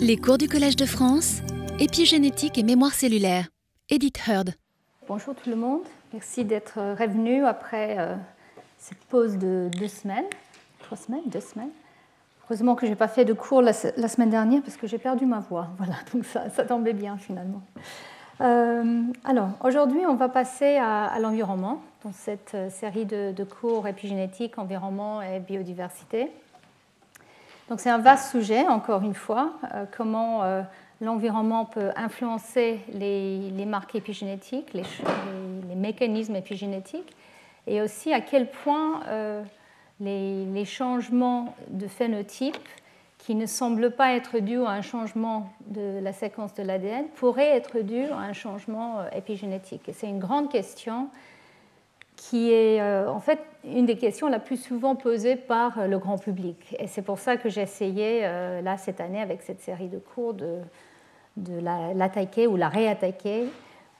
Les cours du Collège de France, épigénétique et mémoire cellulaire. Edith Heard. Bonjour tout le monde, merci d'être revenu après euh, cette pause de deux semaines, trois semaines, deux semaines. Heureusement que je n'ai pas fait de cours la, semaine dernière parce que j'ai perdu ma voix. Voilà, donc ça, tombait bien finalement. Euh, alors, aujourd'hui, on va passer à, l'environnement dans cette euh, série de, cours épigénétique, environnement et biodiversité. Donc, c'est un vaste sujet, encore une fois, euh, comment l'environnement peut influencer les, marques épigénétiques, les, mécanismes épigénétiques, et aussi à quel point les, changements de phénotype qui ne semblent pas être dus à un changement de la séquence de l'ADN pourraient être dus à un changement euh, épigénétique. C'est une grande question qui est euh, en fait une des questions la plus souvent posées par euh, le grand public. Et c'est pour ça que j'ai essayé, là, cette année, avec cette série de cours, de, l'attaquer ou la réattaquer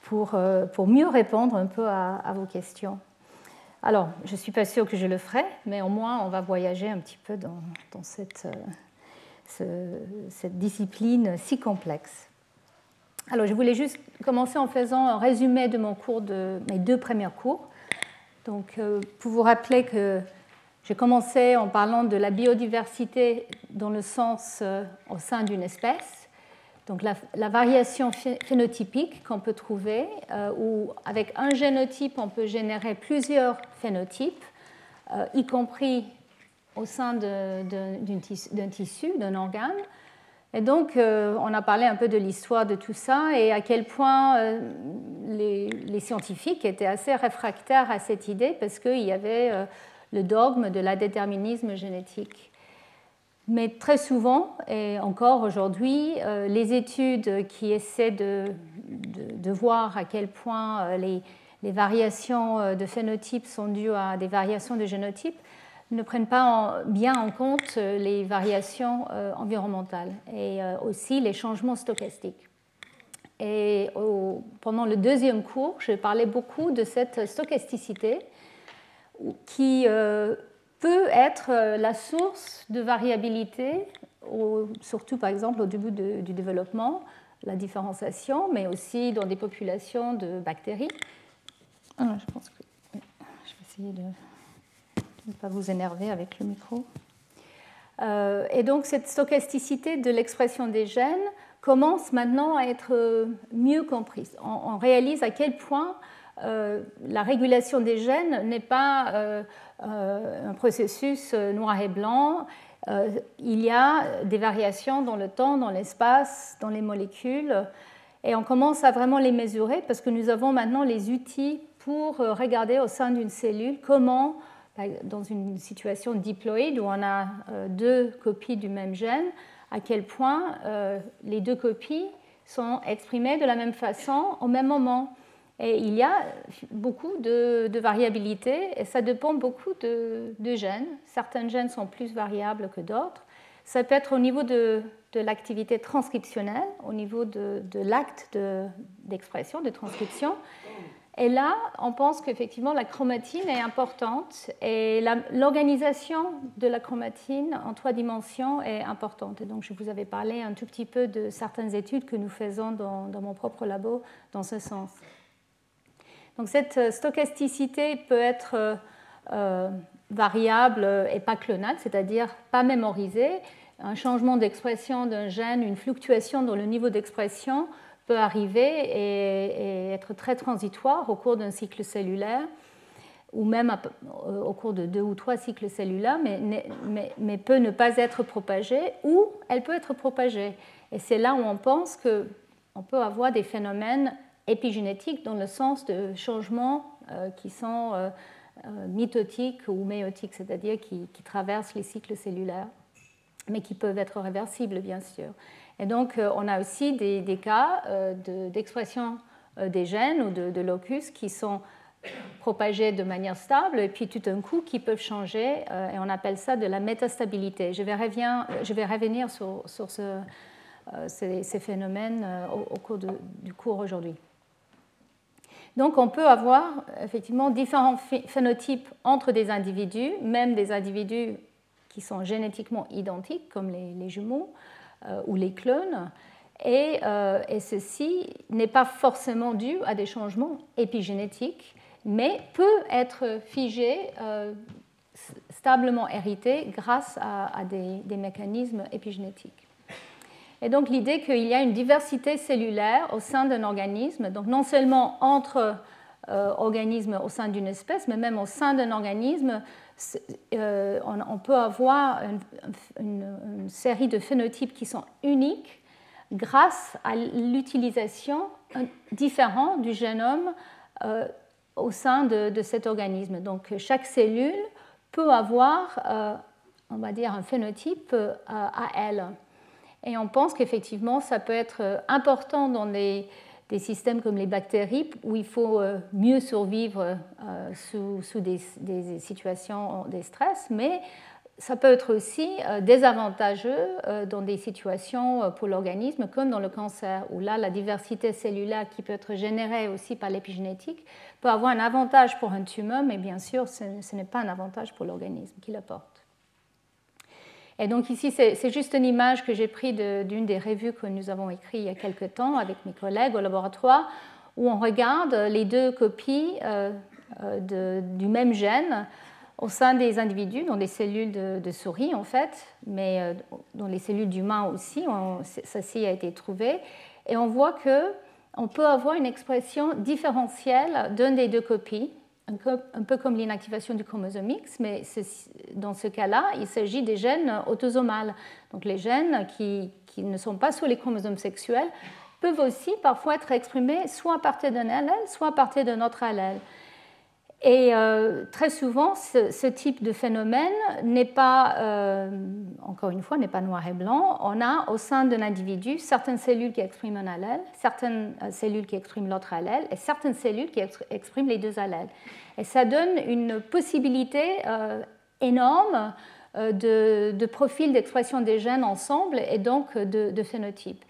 pour, pour mieux répondre un peu à vos questions. Alors, je ne suis pas sûre que je le ferai, mais au moins on va voyager un petit peu dans, cette, euh, cette, discipline si complexe. Alors, je voulais juste commencer en faisant un résumé de mon cours, de mes deux premiers cours. Donc, euh, pour vous rappeler que j'ai commencé en parlant de la biodiversité dans le sens euh, au sein d'une espèce donc la, variation phénotypique qu'on peut trouver, euh, où avec un génotype, on peut générer plusieurs phénotypes, y compris au sein d'un tissu, d'un organe. Et donc, euh, on a parlé un peu de l'histoire de tout ça et à quel point les, les, scientifiques étaient assez réfractaires à cette idée parce qu'il y avait le dogme de la déterminisme génétique. Mais très souvent, et encore aujourd'hui, euh, les études qui essaient de, voir à quel point euh, les, variations euh, de phénotypes sont dues à des variations de génotypes ne prennent pas bien en compte les variations environnementales et aussi les changements stochastiques. Et pendant le deuxième cours, je parlais beaucoup de cette stochasticité qui peut être euh, la source de variabilité, surtout par exemple au début du développement, la différenciation, mais aussi dans des populations de bactéries. Ah, je pense que je vais essayer de ne pas vous énerver avec le micro. Euh, et donc cette stochasticité de l'expression des gènes commence maintenant à être mieux comprise. On, réalise à quel point euh, la régulation des gènes n'est pas euh, un processus euh, noir et blanc. Euh, il y a des variations dans le temps, dans l'espace, dans les molécules, et on commence à vraiment les mesurer parce que nous avons maintenant les outils pour regarder au sein d'une cellule comment, dans une situation diploïde où on a deux copies du même gène, à quel point les deux copies sont exprimées de la même façon au même moment. Et il y a beaucoup de, variabilité et ça dépend beaucoup de, gènes. Certains gènes sont plus variables que d'autres. Ça peut être au niveau de, l'activité transcriptionnelle, au niveau de, l'acte d'expression, de, transcription. Et là, on pense qu'effectivement, la chromatine est importante et l'organisation de la chromatine en trois dimensions est importante. Et donc, je vous avais parlé un tout petit peu de certaines études que nous faisons dans, mon propre labo dans ce sens. Donc cette euh, stochasticité peut être euh, euh, variable et pas clonale, c'est-à-dire pas mémorisée. Un changement d'expression d'un gène, une fluctuation dans le niveau d'expression peut arriver et, être très transitoire au cours d'un cycle cellulaire ou même au cours de deux ou trois cycles cellulaires, mais, mais, peut ne pas être propagée ou elle peut être propagée. Et c'est là où on pense qu'on peut avoir des phénomènes épigénétiques dans le sens de changements euh, qui sont euh, euh, mitotiques ou méotiques, c'est-à-dire qui, traversent les cycles cellulaires, mais qui peuvent être réversibles, bien sûr. Et donc, on a aussi des, cas d'expression des gènes ou de, locus qui sont propagés de manière stable et puis tout d'un coup qui peuvent changer et on appelle ça de la métastabilité. Je vais, je vais revenir sur, ces, phénomènes au, cours du cours aujourd'hui. Donc on peut avoir effectivement différents phénotypes entre des individus, même des individus qui sont génétiquement identiques, comme les, jumeaux, ou les clones. Et, et ceci n'est pas forcément dû à des changements épigénétiques, mais peut être figé, stablement hérité grâce à, des, mécanismes épigénétiques. Et donc l'idée qu'il y a une diversité cellulaire au sein d'un organisme, donc non seulement entre euh, organismes au sein d'une espèce, mais même au sein d'un organisme, euh, on, peut avoir une, série de phénotypes qui sont uniques grâce à l'utilisation différente du génome euh, au sein de, cet organisme. Donc chaque cellule peut avoir, on va dire, un phénotype à elle. Et on pense qu'effectivement, ça peut être euh, important dans des, systèmes comme les bactéries, où il faut euh, mieux survivre euh, sous, des, situations de stress, mais ça peut être aussi désavantageux dans des situations pour l'organisme, comme dans le cancer, où là, la diversité cellulaire qui peut être générée aussi par l'épigénétique peut avoir un avantage pour un tumeur, mais bien sûr, ce, n'est pas un avantage pour l'organisme qui le porte. Et donc ici, c'est juste une image que j'ai prise d'une des revues que nous avons écrites il y a quelque temps avec mes collègues au laboratoire, où on regarde les deux copies euh, euh, du même gène au sein des individus, dans des cellules de, souris en fait, mais euh, dans les cellules d'humains aussi, ceci a été trouvé. Et on voit qu'on peut avoir une expression différentielle d'une des deux copies un peu comme l'inactivation du chromosome X, mais dans ce cas-là, il s'agit des gènes autosomales. Donc les gènes qui, ne sont pas sous les chromosomes sexuels peuvent aussi parfois être exprimés soit à partir d'un allèle, soit à partir d'un autre allèle. Et euh, très souvent, ce, type de phénomène n'est pas, euh, encore une fois, n'est pas noir et blanc. On a au sein d'un individu certaines cellules qui expriment un allèle, certaines euh, cellules qui expriment l'autre allèle, et certaines cellules qui expriment les deux allèles. Et ça donne une possibilité énorme de, de profils d'expression des gènes ensemble et donc de, de phénotypes.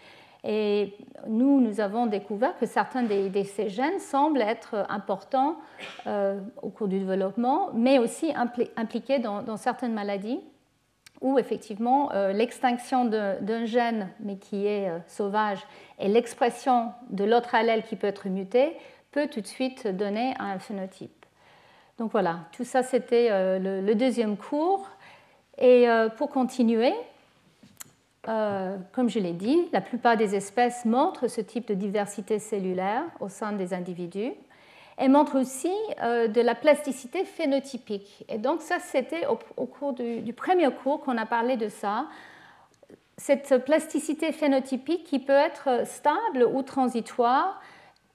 Et nous, nous avons découvert que certains de, ces gènes semblent être importants euh, au cours du développement, mais aussi impliqués dans, certaines maladies où effectivement euh, l'extinction d'un gène, mais qui est euh, sauvage, et l'expression de l'autre allèle qui peut être muté, peut tout de suite donner un phénotype. Donc voilà, tout ça c'était le, deuxième cours. Et pour continuer, euh, comme je l'ai dit, la plupart des espèces montrent ce type de diversité cellulaire au sein des individus et montrent aussi euh, de la plasticité phénotypique. Et donc ça, c'était au, cours du, premier cours qu'on a parlé de ça. Cette plasticité phénotypique qui peut être stable ou transitoire,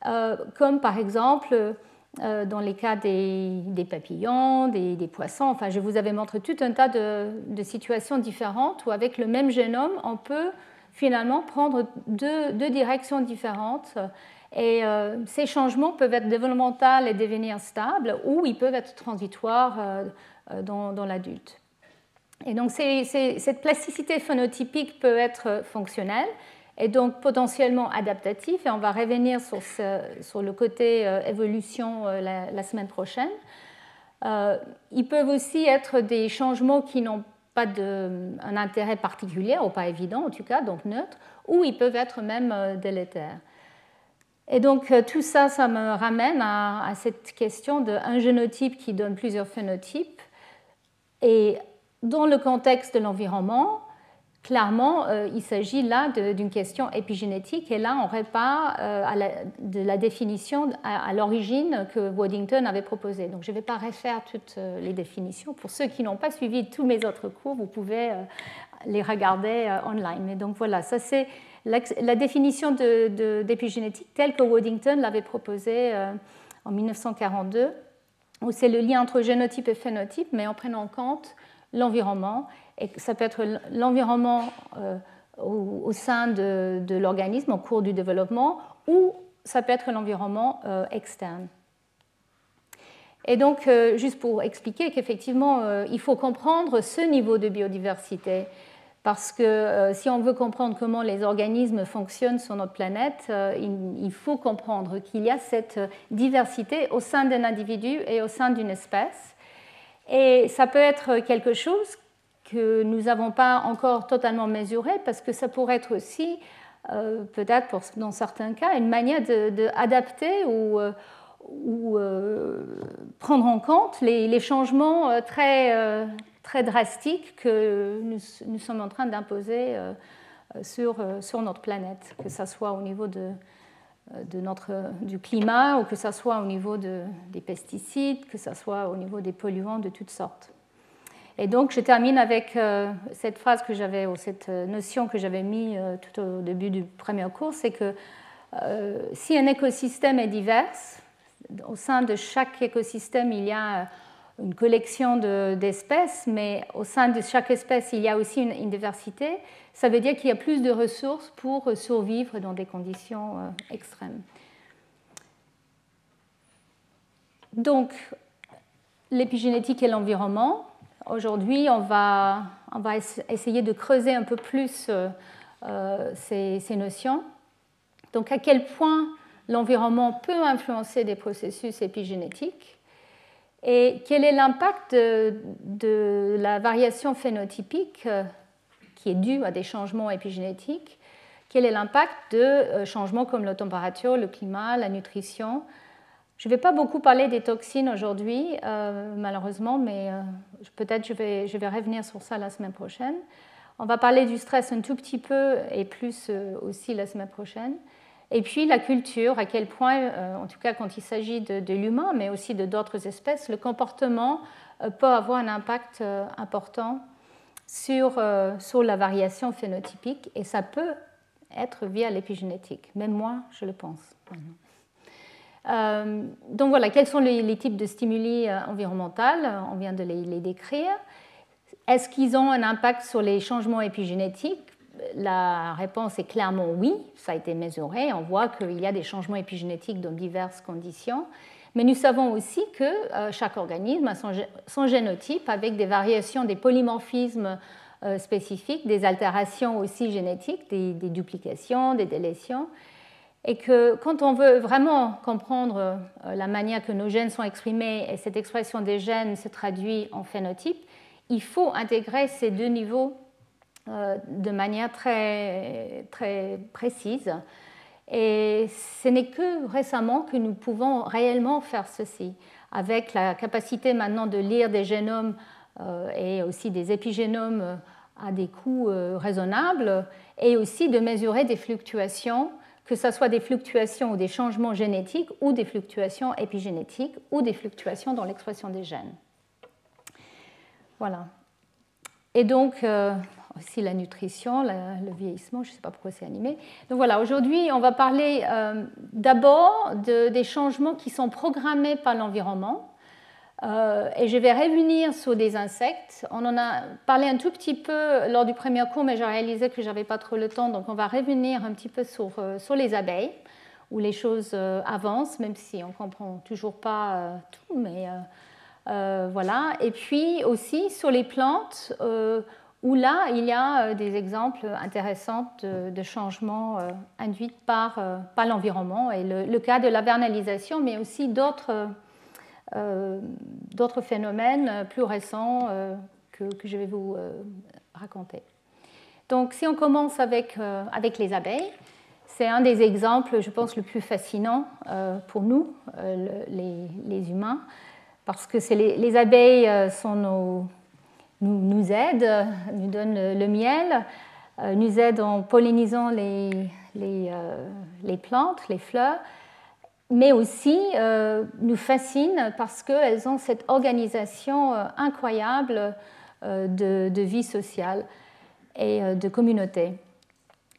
euh, comme par exemple dans les cas des, papillons, des, poissons. Enfin, je vous avais montré tout un tas de, situations différentes où avec le même génome, on peut finalement prendre deux, directions différentes. Et euh, ces changements peuvent être développementaux et devenir stables, ou ils peuvent être transitoires euh, dans, dans l'adulte. Et donc cette plasticité phénotypique peut être fonctionnelle, est donc potentiellement adaptatif, et on va revenir sur, le côté euh, évolution euh, la, semaine prochaine. Euh, ils peuvent aussi être des changements qui n'ont pas un intérêt particulier, ou pas évident en tout cas, donc neutre, ou ils peuvent être même délétères. Et donc tout ça, ça me ramène à, à cette question d'un génotype qui donne plusieurs phénotypes. Et dans le contexte de l'environnement, clairement, euh, il s'agit là d'une question épigénétique et là, on répare euh, de la définition à, l'origine que Waddington avait proposée. Donc, je ne vais pas refaire toutes euh, les définitions. Pour ceux qui n'ont pas suivi tous mes autres cours, vous pouvez les regarder online. Mais donc, voilà, ça c'est la, définition d'épigénétique telle que Waddington l'avait proposée en 1942, où c'est le lien entre génotype et phénotype, mais en prenant en compte l'environnement et ça peut être l'environnement euh, au, sein de, l'organisme au cours du développement ou ça peut être l'environnement euh, externe. Et donc, euh, juste pour expliquer qu'effectivement, il faut comprendre ce niveau de biodiversité, parce que si on veut comprendre comment les organismes fonctionnent sur notre planète, il, faut comprendre qu'il y a cette diversité au sein d'un individu et au sein d'une espèce. Et ça peut être quelque chose que nous n'avons pas encore totalement mesuré parce que ça pourrait être aussi, euh, peut-être dans certains cas, une manière d'adapter ou, euh, ou prendre en compte les, changements très, très drastiques que nous, nous, sommes en train d'imposer sur, sur notre planète, que ce soit au niveau de, de notre, du climat ou que ce soit au niveau de, des pesticides, que ce soit au niveau des polluants de toutes sortes. Et donc je termine avec euh, cette phrase que j'avais, ou cette notion que j'avais mise euh, tout au début du premier cours, c'est que euh, si un écosystème est divers, au sein de chaque écosystème, il y a une collection d'espèces, mais au sein de chaque espèce, il y a aussi une, diversité. Ça veut dire qu'il y a plus de ressources pour survivre dans des conditions euh, extrêmes. Donc, l'épigénétique et l'environnement. Aujourd'hui, on va, essayer de creuser un peu plus euh, euh, ces, notions. Donc, à quel point l'environnement peut influencer des processus épigénétiques et quel est l'impact de, la variation phénotypique euh, qui est due à des changements épigénétiques? Quel est l'impact de changements comme la température, le climat, la nutrition Je ne vais pas beaucoup parler des toxines aujourd'hui, euh, malheureusement, mais peut-être je vais, je vais revenir sur ça la semaine prochaine. On va parler du stress un tout petit peu et plus aussi la semaine prochaine. Et puis la culture, à quel point, euh, en tout cas quand il s'agit de, l'humain, mais aussi de d'autres espèces, le comportement euh, peut avoir un impact euh, important sur, sur la variation phénotypique et ça peut être via l'épigénétique. Même moi, je le pense. Donc voilà, quels sont les, types de stimuli environnementaux On vient de les décrire. Est-ce qu'ils ont un impact sur les changements épigénétiques? La réponse est clairement oui, ça a été mesuré, on voit qu'il y a des changements épigénétiques dans diverses conditions, mais nous savons aussi que euh, chaque organisme a son, génotype avec des variations, des polymorphismes euh, spécifiques, des altérations aussi génétiques, des, duplications, des délétions, et que quand on veut vraiment comprendre euh, la manière que nos gènes sont exprimés et cette expression des gènes se traduit en phénotype, il faut intégrer ces deux niveaux euh, de manière très, très précise. Et ce n'est que récemment que nous pouvons réellement faire ceci, avec la capacité maintenant de lire des génomes euh, et aussi des épigénomes à des coûts raisonnables, et aussi de mesurer des fluctuations, que ce soit des fluctuations ou des changements génétiques, ou des fluctuations épigénétiques, ou des fluctuations dans l'expression des gènes. Voilà. Et donc, aussi la nutrition, le vieillissement, je ne sais pas pourquoi c'est animé. Donc voilà, aujourd'hui, on va parler euh, d'abord des changements qui sont programmés par l'environnement. Euh, et je vais revenir sur des insectes. On en a parlé un tout petit peu lors du premier cours, mais j'ai réalisé que je n'avais pas trop le temps. Donc on va revenir un petit peu sur, euh, les abeilles, où les choses avancent, même si on ne comprend toujours pas tout. Mais voilà. Et puis aussi sur les plantes où là, il y a euh, des exemples intéressants de, changements euh, induits par, euh, par l'environnement et le, cas de la vernalisation, mais aussi d'autres d'autres phénomènes plus récents que, que, je vais vous raconter. Donc, si on commence avec, avec les abeilles, c'est un des exemples, je pense, le plus fascinant pour nous, les, les, humains, parce que les, les, abeilles sont nos nous, nous aide, nous donne le, miel, euh, nous aide en pollinisant les, les, euh, les plantes, les fleurs, mais aussi euh, nous fascine parce qu'elles ont cette organisation incroyable de, de, vie sociale et de communauté.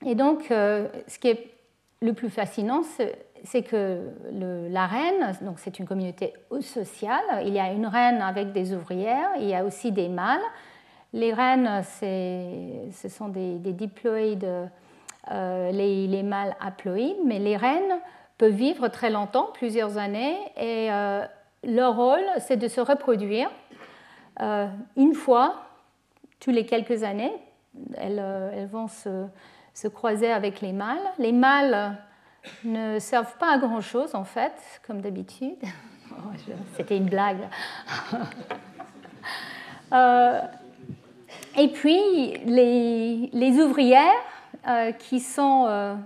Et donc, ce qui est le plus fascinant, c'est que la reine, donc c'est une communauté sociale, il y a une reine avec des ouvrières, il y a aussi des mâles. Les reines, ce sont des, diploïdes, euh, les, mâles haploïdes, mais les reines peuvent vivre très longtemps, plusieurs années, et euh, leur rôle, c'est de se reproduire euh, une fois tous les quelques années. Elles, vont se, se, croiser avec les mâles. Les mâles ne servent pas à grand-chose, en fait, comme d'habitude. C'était une blague. Euh, Et puis, les, ouvrières qui sont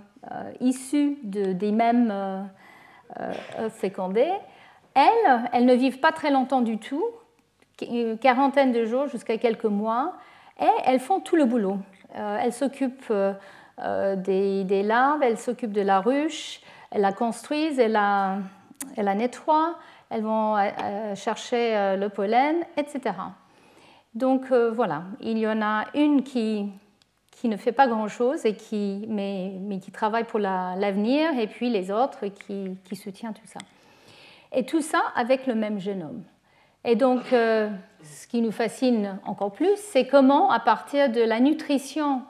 issues des mêmes fécondés, elles, elles ne vivent pas très longtemps du tout, une quarantaine de jours jusqu'à quelques mois, et elles font tout le boulot. elles s'occupent des, larves, elles s'occupent de la ruche, elles la construisent, elles la, nettoient, elles vont euh, euh, chercher euh, le pollen, etc. Donc voilà, il y en a une qui, qui ne fait pas grand-chose, qui, mais, mais, qui travaille pour l'avenir, et puis les autres qui, qui soutiennent tout ça. Et tout ça avec le même génome. Et donc, ce qui nous fascine encore plus, c'est comment, à partir de la nutrition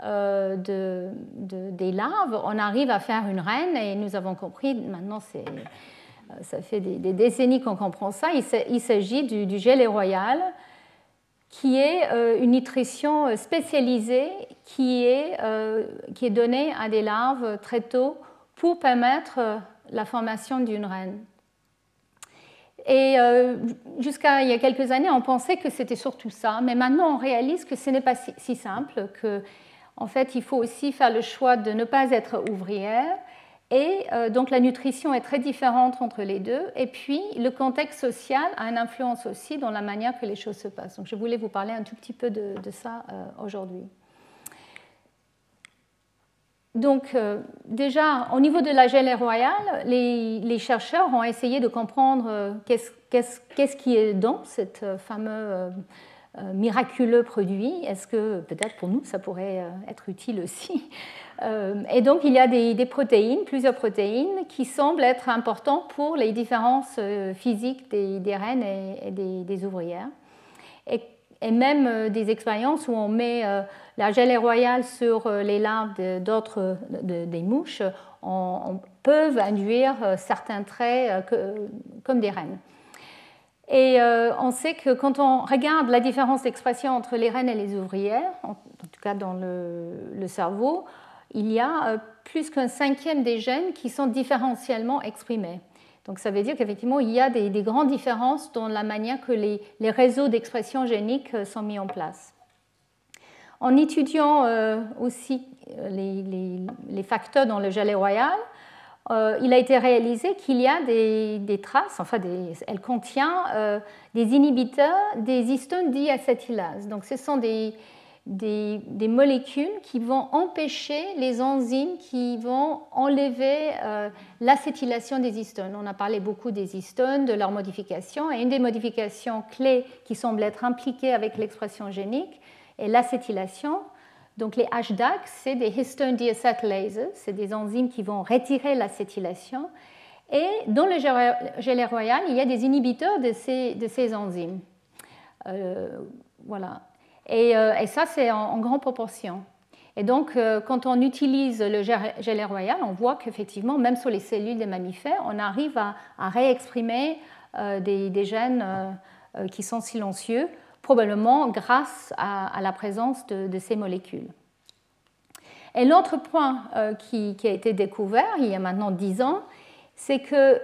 de, des larves, on arrive à faire une reine, et nous avons compris, maintenant euh, ça fait des, décennies qu'on comprend ça. Il s'agit du, du gelé royal, qui est euh, une nutrition euh, spécialisée qui est, qui est donnée à des larves très tôt pour permettre la formation d'une reine. Et jusqu'à il y a quelques années, on pensait que c'était surtout ça, mais maintenant on réalise que ce n'est pas si, si, simple, que en fait il faut aussi faire le choix de ne pas être ouvrière et euh, donc la nutrition est très différente entre les deux. Et puis le contexte social a une influence aussi dans la manière que les choses se passent. Donc je voulais vous parler un tout petit peu de, ça euh, aujourd'hui. Donc euh, déjà, au niveau de la gelée royale, les, chercheurs ont essayé de comprendre qu'est-ce qui est dans cette fameux miraculeux produit. Est-ce que peut-être pour nous, ça pourrait être utile aussi euh, et donc, il y a des, protéines, plusieurs protéines, qui semblent être importantes pour les différences euh, physiques des, reines et, des, ouvrières. Et, même euh, des expériences où on met la gelée royale sur les larves d'autres des mouches on, peuvent induire certains traits comme des reines. Et on sait que quand on regarde la différence d'expression entre les reines et les ouvrières, en, tout cas dans le cerveau, il y a euh, plus qu'un cinquième des gènes qui sont différentiellement exprimés. Donc ça veut dire qu'effectivement, il y a des, grandes différences dans la manière que les, réseaux d'expression génique euh, sont mis en place. En étudiant euh, aussi les, facteurs dans le gelé royal, il a été réalisé qu'il y a des, traces, enfin, elle contient des inhibiteurs des histones diacétylases. Donc ce sont des, molécules qui vont empêcher les enzymes qui vont enlever euh, l'acétylation des histones. On a parlé beaucoup des histones, de leur modification, et une des modifications clés qui semble être impliquée avec l'expression génique est l'acétylation. Donc les HDAC, c'est des histone deacetylases, c'est des enzymes qui vont retirer l'acétylation. Et dans le gelé royal, il y a des inhibiteurs de ces, enzymes. Euh, voilà. Euh, et, ça, c'est en, grande proportion. Et donc, euh, quand on utilise le gelé royal, on voit qu'effectivement, même sur les cellules des mammifères, on arrive à, réexprimer des, gènes qui sont silencieux, probablement grâce à, la présence de, ces molécules. Et l'autre point qui, a été découvert il y a maintenant 10 ans, c'est que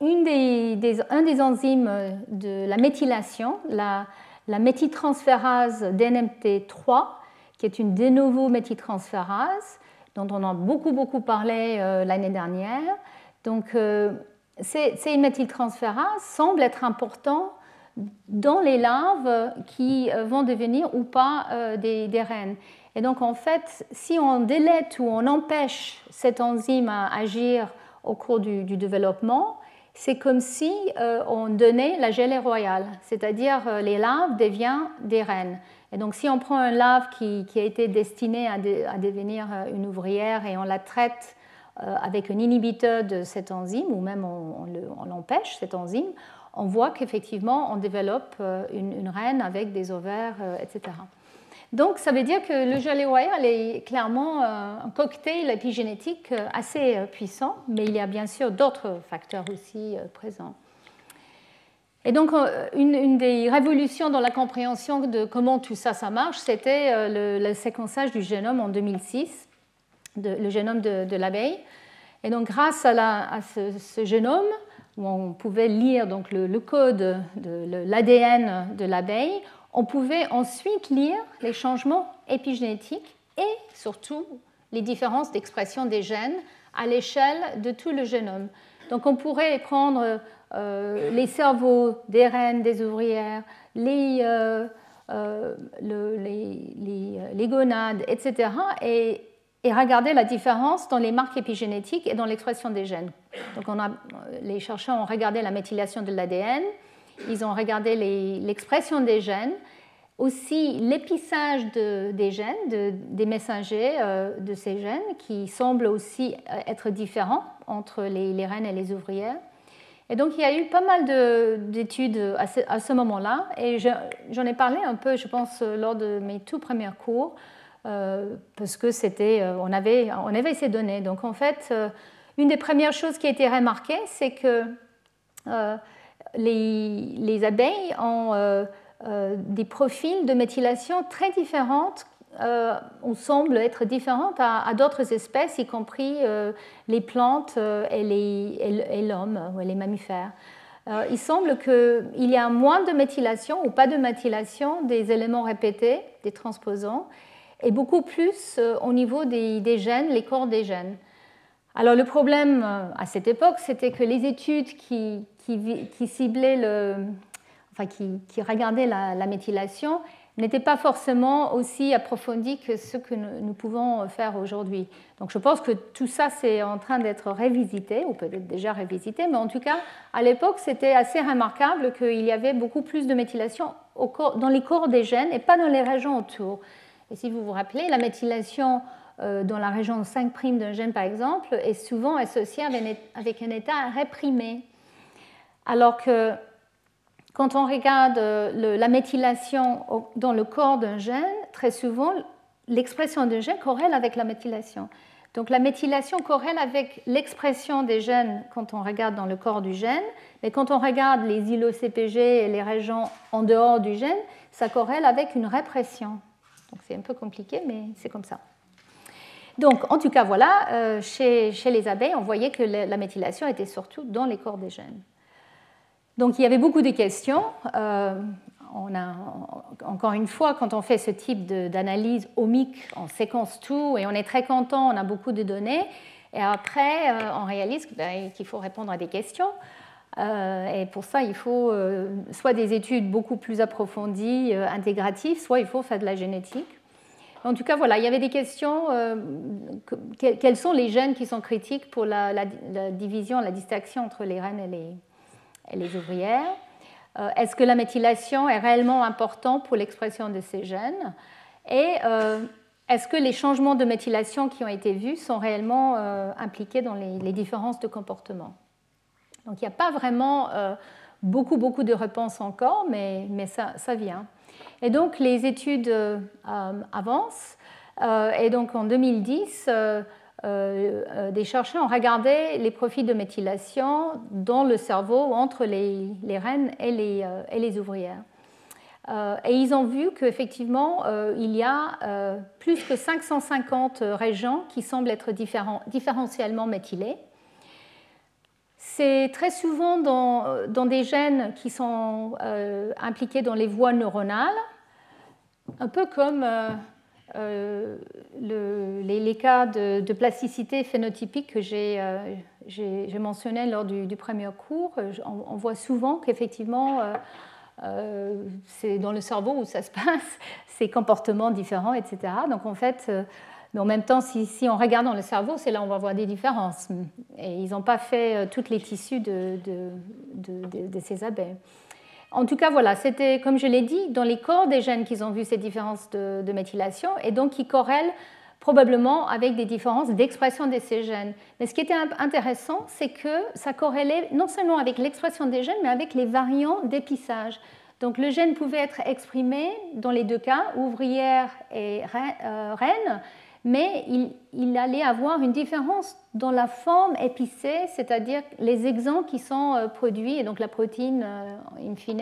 une des, un des enzymes de la méthylation, la, la méthyltransférase DNMT3, qui est une de novo méthyltransférase, dont on a beaucoup, beaucoup parlé euh, l'année dernière. Donc, euh, c'est une méthyltransférase semble être important dans les larves qui euh, vont devenir ou pas des, des, reines. Et donc, en fait, si on délète ou on empêche cette enzyme à agir au cours du développement, c'est comme si euh, on donnait la gelée royale, c'est-à-dire euh, les larves deviennent des reines. Et donc si on prend un larve qui, a été destiné à, devenir euh, une ouvrière et on la traite avec un inhibiteur de cette enzyme, ou même on, l'empêche, cette enzyme, on voit qu'effectivement on développe une, reine avec des ovaires, etc. Donc ça veut dire que le royal est clairement euh, un cocktail épigénétique euh, assez euh, puissant, mais il y a bien sûr d'autres facteurs aussi présents. Et donc, une, des révolutions dans la compréhension de comment tout ça, ça marche, c'était le, séquençage du génome en 2006, le génome de, l'abeille. Et donc, grâce à, ce, génome, où on pouvait lire donc le, code de l'ADN de l'abeille, on pouvait ensuite lire les changements épigénétiques et surtout les différences d'expression des gènes à l'échelle de tout le génome. Donc on pourrait prendre euh, les cerveaux des reines, des ouvrières, les, euh, euh, les, gonades, etc. Et, et, regarder la différence dans les marques épigénétiques et dans l'expression des gènes. Donc les chercheurs ont regardé la méthylation de l'ADN, ils ont regardé l'expression des gènes, aussi l'épissage de, des gènes, des messagers de ces gènes, qui semblent aussi être différents entre les, les reines et les ouvrières. Et donc, il y a eu pas mal d'études à ce, moment-là, et j'en ai parlé un peu, je pense, lors de mes tout premiers cours, euh, parce que c'était, euh, on avait, on avait ces données. Donc, en fait, euh, une des premières choses qui a été remarquée, c'est que les, les, abeilles ont des profils de méthylation très différents euh, on semble être différente à, d'autres espèces, y compris euh, les plantes euh, et l'homme ou les mammifères. il semble qu'il y a moins de méthylation ou pas de méthylation des éléments répétés, des transposants, et beaucoup plus au niveau des, gènes, les corps des gènes. Alors le problème à cette époque, c'était que les études qui, ciblaient le, enfin qui, regardaient la méthylation n'était pas forcément aussi approfondi que ce que nous pouvons faire aujourd'hui. Donc je pense que tout ça, c'est en train d'être révisité, ou peut-être déjà révisité, mais en tout cas, à l'époque, c'était assez remarquable qu'il y avait beaucoup plus de méthylation dans les corps des gènes et pas dans les régions autour. Et si vous vous rappelez, la méthylation euh, dans la région 5' d'un gène, par exemple, est souvent associée avec un état réprimé. Alors que quand on regarde euh, la méthylation dans le corps d'un gène, très souvent, l'expression d'un gène corrèle avec la méthylation. Donc la méthylation corrèle avec l'expression des gènes quand on regarde dans le corps du gène, mais quand on regarde les îlots CPG et les régions en dehors du gène, ça corrèle avec une répression. C'est un peu compliqué, mais c'est comme ça. Donc en tout cas, voilà, euh, chez, les abeilles, on voyait que la méthylation était surtout dans les corps des gènes. Donc il y avait beaucoup de questions. Euh, encore une fois, quand on fait ce type d'analyse omique, on séquence tout et on est très content, on a beaucoup de données. Et après, euh, on réalise ben, qu'il faut répondre à des questions. Euh, et pour ça, il faut soit des études beaucoup plus approfondies, intégratives, soit il faut faire de la génétique. En tout cas, voilà, il y avait des questions. quels sont les gènes qui sont critiques pour la, division, la distinction entre les reines et les, ouvrières. Euh, est-ce que la méthylation est réellement importante pour l'expression de ces gènes? Et euh, est-ce que les changements de méthylation qui ont été vus sont réellement euh, impliqués dans les, différences de comportement? Donc il n'y a pas vraiment beaucoup, beaucoup de réponses encore, mais, mais ça, vient. Et donc les études avancent. et donc en 2010, euh, euh, des chercheurs ont regardé les profils de méthylation dans le cerveau entre les, reines et les, euh, et les ouvrières. et ils ont vu qu'effectivement, il y a plus que 550 régions qui semblent être différentiellement méthylées. C'est très souvent dans, des gènes qui sont impliqués dans les voies neuronales, un peu comme euh, les, cas de, plasticité phénotypique que j'ai euh, mentionné lors du, premier cours, on, voit souvent qu'effectivement, euh, c'est dans le cerveau où ça se passe, ces comportements différents, etc. Donc en fait, mais en même temps, si, on regarde dans le cerveau, c'est là où on va voir des différences. Et ils n'ont pas fait tous les tissus de, ces abeilles. En tout cas, voilà, c'était, comme je l'ai dit, dans les corps des gènes qu'ils ont vu ces différences de, méthylation et donc qui corrèlent probablement avec des différences d'expression de ces gènes. Mais ce qui était intéressant, c'est que ça corrélait non seulement avec l'expression des gènes, mais avec les variants d'épissage. Donc le gène pouvait être exprimé dans les deux cas, ouvrière et euh, reine, mais il, allait avoir une différence dans la forme épicée, c'est-à-dire les exons qui sont euh, produits, et donc la protéine euh, in fine,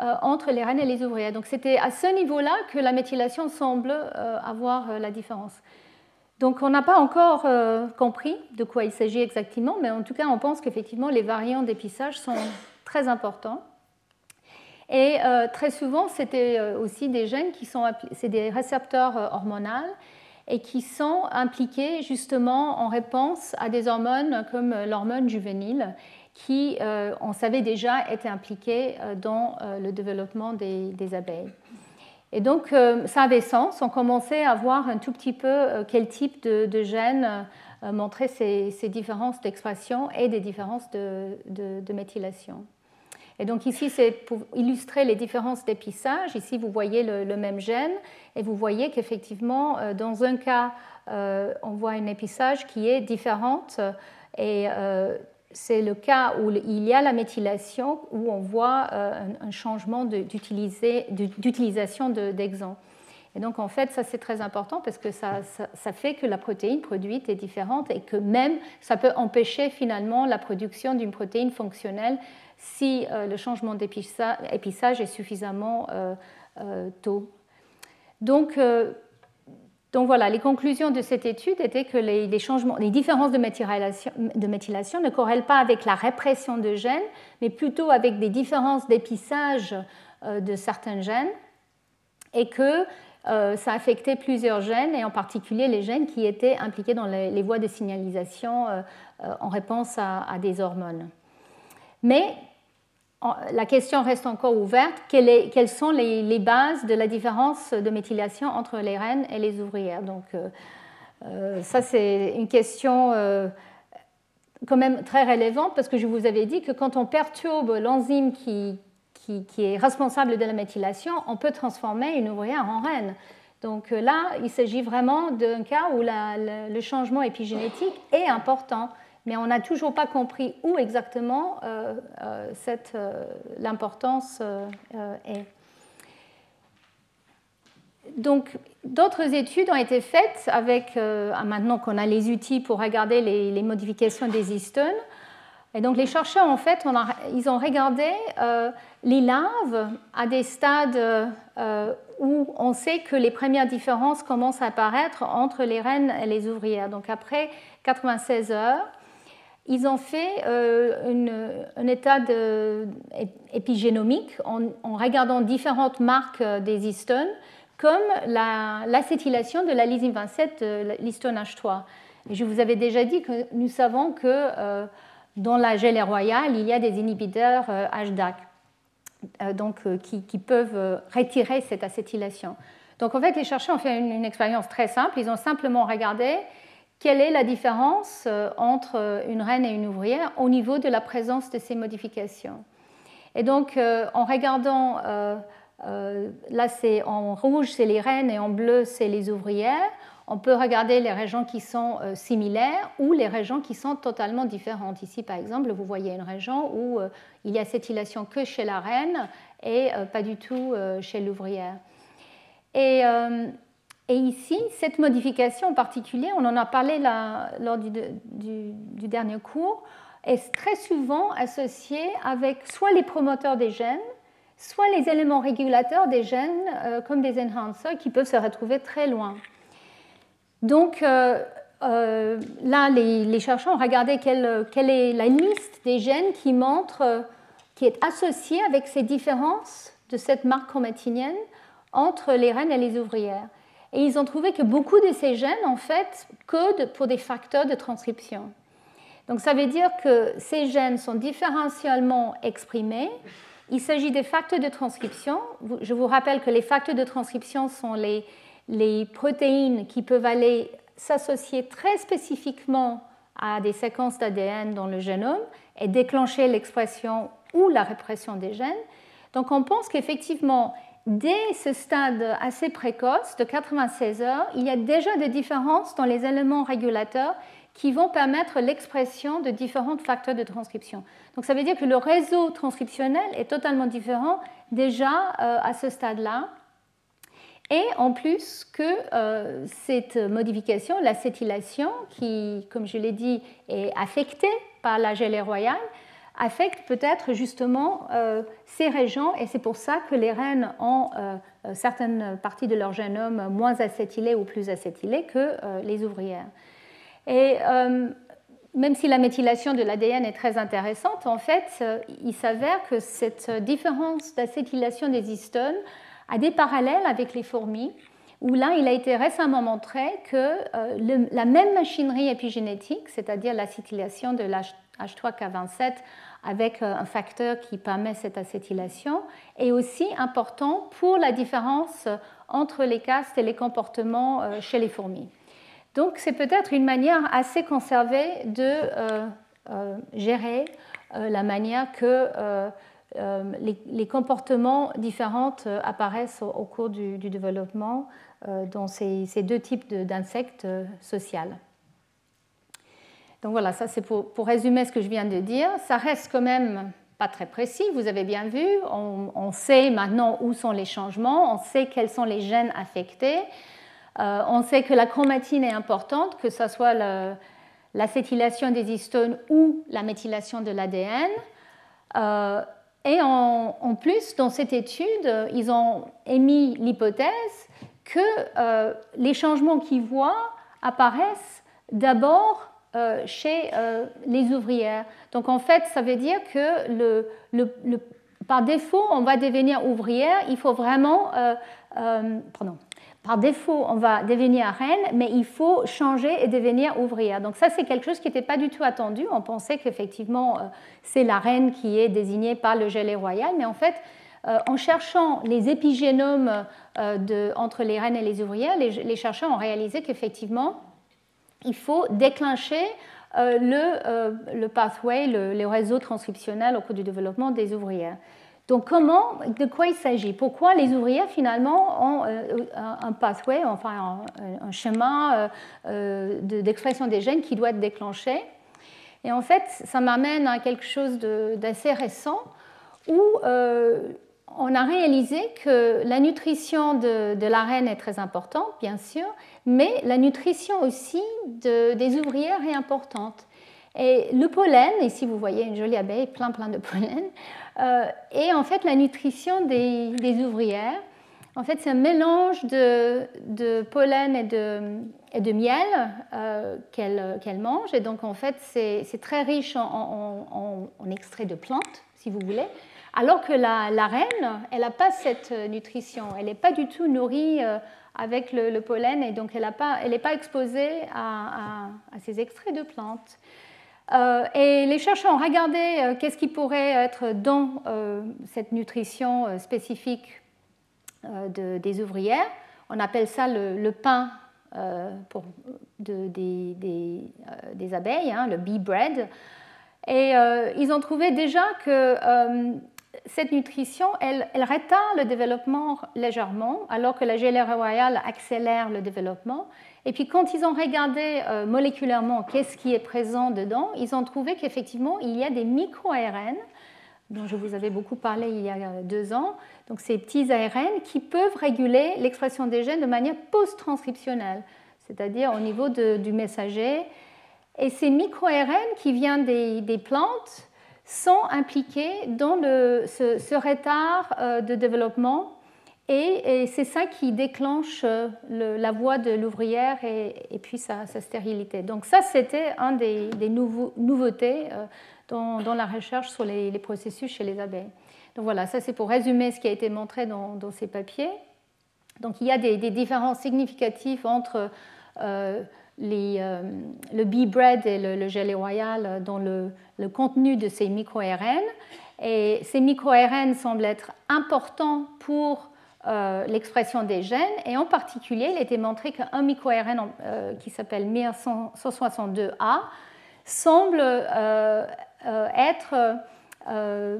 euh, entre les reines et les ouvrières. Donc c'était à ce niveau-là que la méthylation semble avoir la différence. Donc on n'a pas encore compris de quoi il s'agit exactement, mais en tout cas on pense qu'effectivement les variants d'épissage sont très importants. Et très souvent, c'était aussi des gènes qui sont, c'est des récepteurs hormonaux et qui sont impliqués justement en réponse à des hormones comme l'hormone juvénile qui, on savait déjà, était impliquée dans le développement des, abeilles. Et donc, ça avait sens. On commençait à voir un tout petit peu quel type de, gènes montrait ces, différences d'expression et des différences de méthylation. Et donc ici, c'est pour illustrer les différences d'épissage. Ici, vous voyez le, même gène et vous voyez qu'effectivement, euh, dans un cas, euh, on voit une épissage qui est différente et euh, c'est le cas où il y a la méthylation où on voit un, changement d'utilisation d'exons. Et donc, en fait, ça, c'est très important parce que ça, ça, fait que la protéine produite est différente et que même ça peut empêcher finalement la production d'une protéine fonctionnelle si euh, le changement d'épissage est suffisamment euh, euh, tôt. Donc, donc, voilà, les conclusions de cette étude étaient que les, changements, les différences de méthylation, de méthylation, ne corrèlent pas avec la répression de gènes, mais plutôt avec des différences d'épissage de certains gènes, et que ça affectait plusieurs gènes, et en particulier les gènes qui étaient impliqués dans les, voies de signalisation en réponse à, à des hormones. Mais la question reste encore ouverte. Quelles, sont les, bases de la différence de méthylation entre les reines et les ouvrières? Donc, euh, euh, ça, c'est une question euh, quand même très relevante parce que je vous avais dit que quand on perturbe l'enzyme qui, est responsable de la méthylation, on peut transformer une ouvrière en reine. Donc là, il s'agit vraiment d'un cas où le changement épigénétique est important mais on n'a toujours pas compris où exactement euh, euh, euh, l'importance est. Donc, d'autres études ont été faites avec, maintenant qu'on a les outils pour regarder les, modifications des histones. Et donc, les chercheurs, en fait, ils ont regardé les larves à des stades où on sait que les premières différences commencent à apparaître entre les reines et les ouvrières. Donc, après 96 heures, ils ont fait euh, un état épigénomique en, regardant différentes marques euh, des histones, comme l'acétylation de la lysine 27 de l'histone H3. Et je vous avais déjà dit que nous savons que euh, dans la gelée royale, il y a des inhibiteurs HDAC, donc, qui, peuvent retirer cette acétylation. Donc en fait, les chercheurs ont fait une expérience très simple. Ils ont simplement regardé quelle est la différence euh, entre une reine et une ouvrière au niveau de la présence de ces modifications? Et donc, euh, en regardant, euh, là c'est en rouge c'est les reines et en bleu c'est les ouvrières, on peut regarder les régions qui sont similaires ou les régions qui sont totalement différentes. Ici, par exemple, vous voyez une région où il y a acétylation que chez la reine et pas du tout chez l'ouvrière. Et ici, cette modification en particulier, on en a parlé lors du, dernier cours, est très souvent associée avec soit les promoteurs des gènes, soit les éléments régulateurs des gènes, euh, comme des enhancers, qui peuvent se retrouver très loin. Donc euh, euh, là, les, chercheurs ont regardé quelle, est la liste des gènes qui montre, qui est associée avec ces différences de cette marque chromatinienne entre les reines et les ouvrières. Et ils ont trouvé que beaucoup de ces gènes, en fait, codent pour des facteurs de transcription. Donc ça veut dire que ces gènes sont différentiellement exprimés. Il s'agit des facteurs de transcription. Je vous rappelle que les facteurs de transcription sont les, les protéines qui peuvent aller s'associer très spécifiquement à des séquences d'ADN dans le génome et déclencher l'expression ou la répression des gènes. Donc on pense qu'effectivement, dès ce stade assez précoce de 96 heures, il y a déjà des différences dans les éléments régulateurs qui vont permettre l'expression de différents facteurs de transcription. Donc ça veut dire que le réseau transcriptionnel est totalement différent déjà euh, à ce stade-là. Et en plus que euh, cette modification, l'acétylation, qui, comme je l'ai dit, est affectée par la gelée royale, affectent peut-être justement euh, ces régions et c'est pour ça que les reines ont euh, euh, certaines parties de leur génome moins acétylées ou plus acétylées que les ouvrières. Et même si la méthylation de l'ADN est très intéressante, en fait, il s'avère que cette différence d'acétylation des histones a des parallèles avec les fourmis, où là, il a été récemment montré que la même machinerie épigénétique, c'est-à-dire l'acétylation de l'H3K27 avec un facteur qui permet cette acétylation, est aussi important pour la différence entre les castes et les comportements euh, chez les fourmis. Donc c'est peut-être une manière assez conservée de euh, euh, gérer la manière que les, comportements différents apparaissent au, cours du, développement dans ces, deux types d'insectes sociaux. Donc voilà, ça c'est pour, résumer ce que je viens de dire. Ça reste quand même très précis, vous avez bien vu. On, sait maintenant où sont les changements, on sait quels sont les gènes affectés, euh, on sait que la chromatine est importante, que ce soit l'acétylation des histones ou la méthylation de l'ADN. Euh, et en, plus, dans cette étude, ils ont émis l'hypothèse que euh, les changements qu'ils voient apparaissent d'abord chez euh, les ouvrières. Donc en fait, ça veut dire que par défaut, on va devenir ouvrière. Il faut vraiment, euh, pardon, par défaut, on va devenir reine, mais il faut changer et devenir ouvrière. Donc ça, c'est quelque chose qui n'était pas du tout attendu. On pensait qu'effectivement, c'est la reine qui est désignée par le gelé royal, mais en fait, en cherchant les épigénomes entre les reines et les ouvrières, les chercheurs ont réalisé qu'effectivement, il faut déclencher euh, le, euh, le, pathway, le, réseau transcriptionnel au cours du développement des ouvrières. Donc, comment, de quoi il s'agit? Pourquoi les ouvrières, finalement, ont euh, un pathway, enfin un, chemin d'expression des gènes qui doit être déclenché? Et en fait, ça m'amène à quelque chose d'assez récent où on a réalisé que la nutrition de, la reine est très importante, bien sûr, mais la nutrition aussi des ouvrières est importante. Et le pollen, ici vous voyez une jolie abeille, plein plein de pollen, euh, et en fait la nutrition des, ouvrières. En fait, c'est un mélange de, pollen et de, miel euh, qu'elles mangent. Et donc, en fait, c'est très riche en, extrait de plantes, si vous voulez. Alors que la, reine, elle n'a pas cette nutrition. Elle n'est pas du tout nourrie euh, avec le, pollen et donc elle n'est pas, exposée à, ces extraits de plantes. Euh, et les chercheurs ont regardé euh, qu'est-ce qui pourrait être dans euh, cette nutrition spécifique des ouvrières. On appelle ça le, pain pour des, abeilles, hein, le bee bread. Et ils ont trouvé déjà que cette nutrition, elle, elle, le développement légèrement, alors que la gelée royale accélère le développement. Et puis quand ils ont regardé euh, moléculairement qu'est-ce qui est présent dedans, ils ont trouvé qu'effectivement, il y a des micro-ARN, dont je vous avais beaucoup parlé il y a deux ans, donc ces petits ARN qui peuvent réguler l'expression des gènes de manière post-transcriptionnelle, c'est-à-dire au niveau du messager. Et ces micro-ARN qui viennent des plantes, sont impliqués dans ce, retard euh, de développement et, c'est ça qui déclenche euh, la voie de l'ouvrière et, puis sa, stérilité. Donc ça, c'était un des, nouveautés euh, dans, la recherche sur les, processus chez les abeilles. Donc voilà, ça c'est pour résumer ce qui a été montré dans, ces papiers. Donc il y a des, différences significatives entre le bee bread et le, gelé royal dans le, contenu de ces micro-RN. Et ces micro-RN semblent être importants pour euh, l'expression des gènes, et en particulier, il a été montré qu'un micro-RN euh, qui s'appelle MIR162A semble être euh,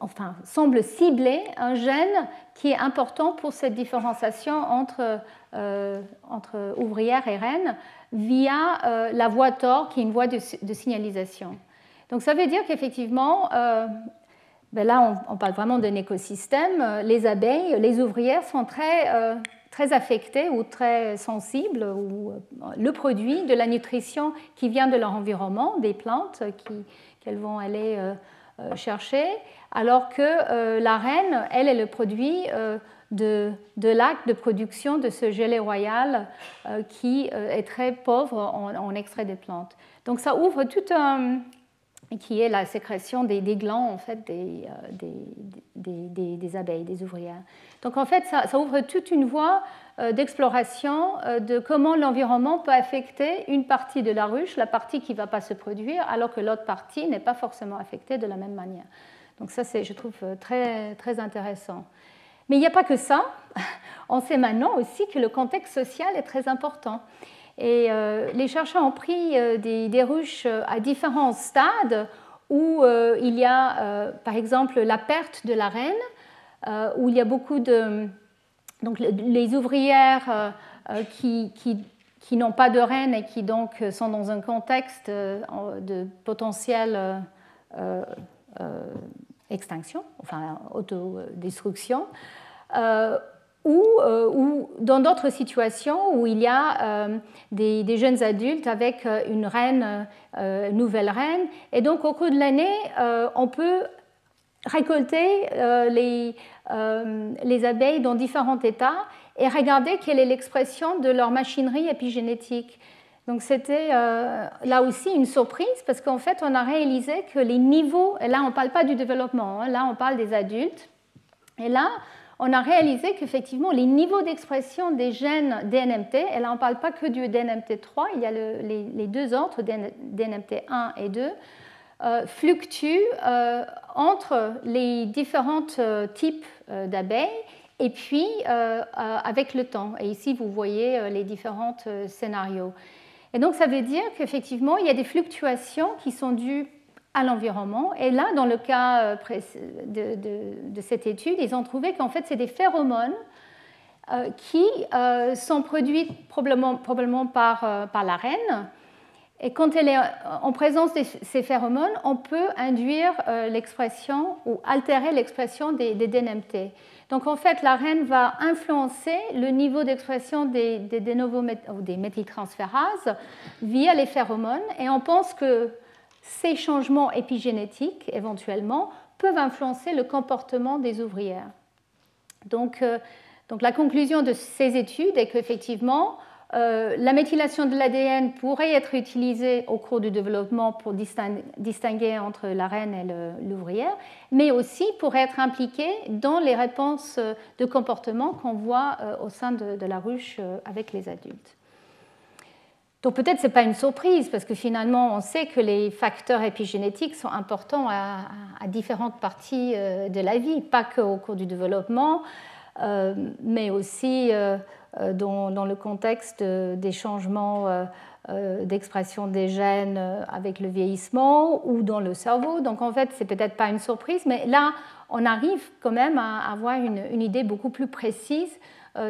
enfin, semble cibler un gène qui est important pour cette différenciation entre, euh, entre ouvrière et reine via euh, la voie TOR, qui est une voie de, signalisation. Donc ça veut dire qu'effectivement, ben là on, parle vraiment d'un écosystème, les abeilles, les ouvrières sont très, très affectées ou très sensibles ou le produit de la nutrition qui vient de leur environnement, des plantes qu'elles vont aller euh, chercher, alors que euh, la reine, elle, est le produit euh, de, de l'acte de production de ce gelé royal qui est très pauvre en, extrait des plantes. Donc ça ouvre tout un, qui est la sécrétion des, glands en fait, des, des, des, abeilles, des ouvrières. Donc en fait, ça, ouvre toute une voie euh, d'exploration euh, de comment l'environnement peut affecter une partie de la ruche, la partie qui ne va pas se produire, alors que l'autre partie n'est pas forcément affectée de la même manière. Donc ça, c'est, je trouve, euh, très, très intéressant. Mais il n'y a pas que ça. On sait maintenant aussi que le contexte social est très important. Et les chercheurs ont pris des, ruches à différents stades où il y a, par exemple, la perte de la reine, où il y a beaucoup de, donc les ouvrières euh, euh, qui, qui, n'ont pas de reine et qui donc sont dans un contexte euh, de potentielle extinction, enfin autodestruction, ou, ou, dans d'autres situations où il y a des, des, jeunes adultes avec une reine, nouvelle reine, et donc au cours de l'année, on peut récolter les, euh, les abeilles dans différents états et regarder quelle est l'expression de leur machinerie épigénétique. Donc c'était euh, là aussi une surprise parce qu'en fait on a réalisé que les niveaux, et là on ne parle pas du développement, hein, là on parle des adultes, et là on a réalisé qu'effectivement les niveaux d'expression des gènes DNMT, et là on ne parle pas que du DNMT3, il y a les, deux autres, DNMT1 et 2, euh, fluctuent euh, entre les différents euh, types d'abeilles et puis avec le temps. Et ici, vous voyez les différents scénarios. Et donc, ça veut dire qu'effectivement, il y a des fluctuations qui sont dues à l'environnement. Et là, dans le cas de, cette étude, ils ont trouvé qu'en fait, c'est des phéromones qui sont produits probablement, probablement par, par la reine et quand elle est en présence de ces phéromones, on peut induire euh, l'expression ou altérer l'expression des, DNMT. Donc en fait, la reine va influencer le niveau d'expression des, des, des méthyltransférases via les phéromones et on pense que ces changements épigénétiques, éventuellement, peuvent influencer le comportement des ouvrières. Donc, euh, donc la conclusion de ces études est qu'effectivement, euh, la méthylation de l'ADN pourrait être utilisée au cours du développement pour distinguer entre la reine et l'ouvrière, mais aussi pour être impliquée dans les réponses de comportement qu'on voit euh, au sein de, la ruche euh, avec les adultes. Donc peut-être ce n'est pas une surprise, parce que finalement on sait que les facteurs épigénétiques sont importants à, différentes parties de la vie, pas qu'au cours du développement, mais aussi euh, dans, le contexte des changements euh, euh, d'expression des gènes avec le vieillissement ou dans le cerveau. Donc en fait, c'est peut-être pas une surprise, mais là, on arrive quand même à avoir une, idée beaucoup plus précise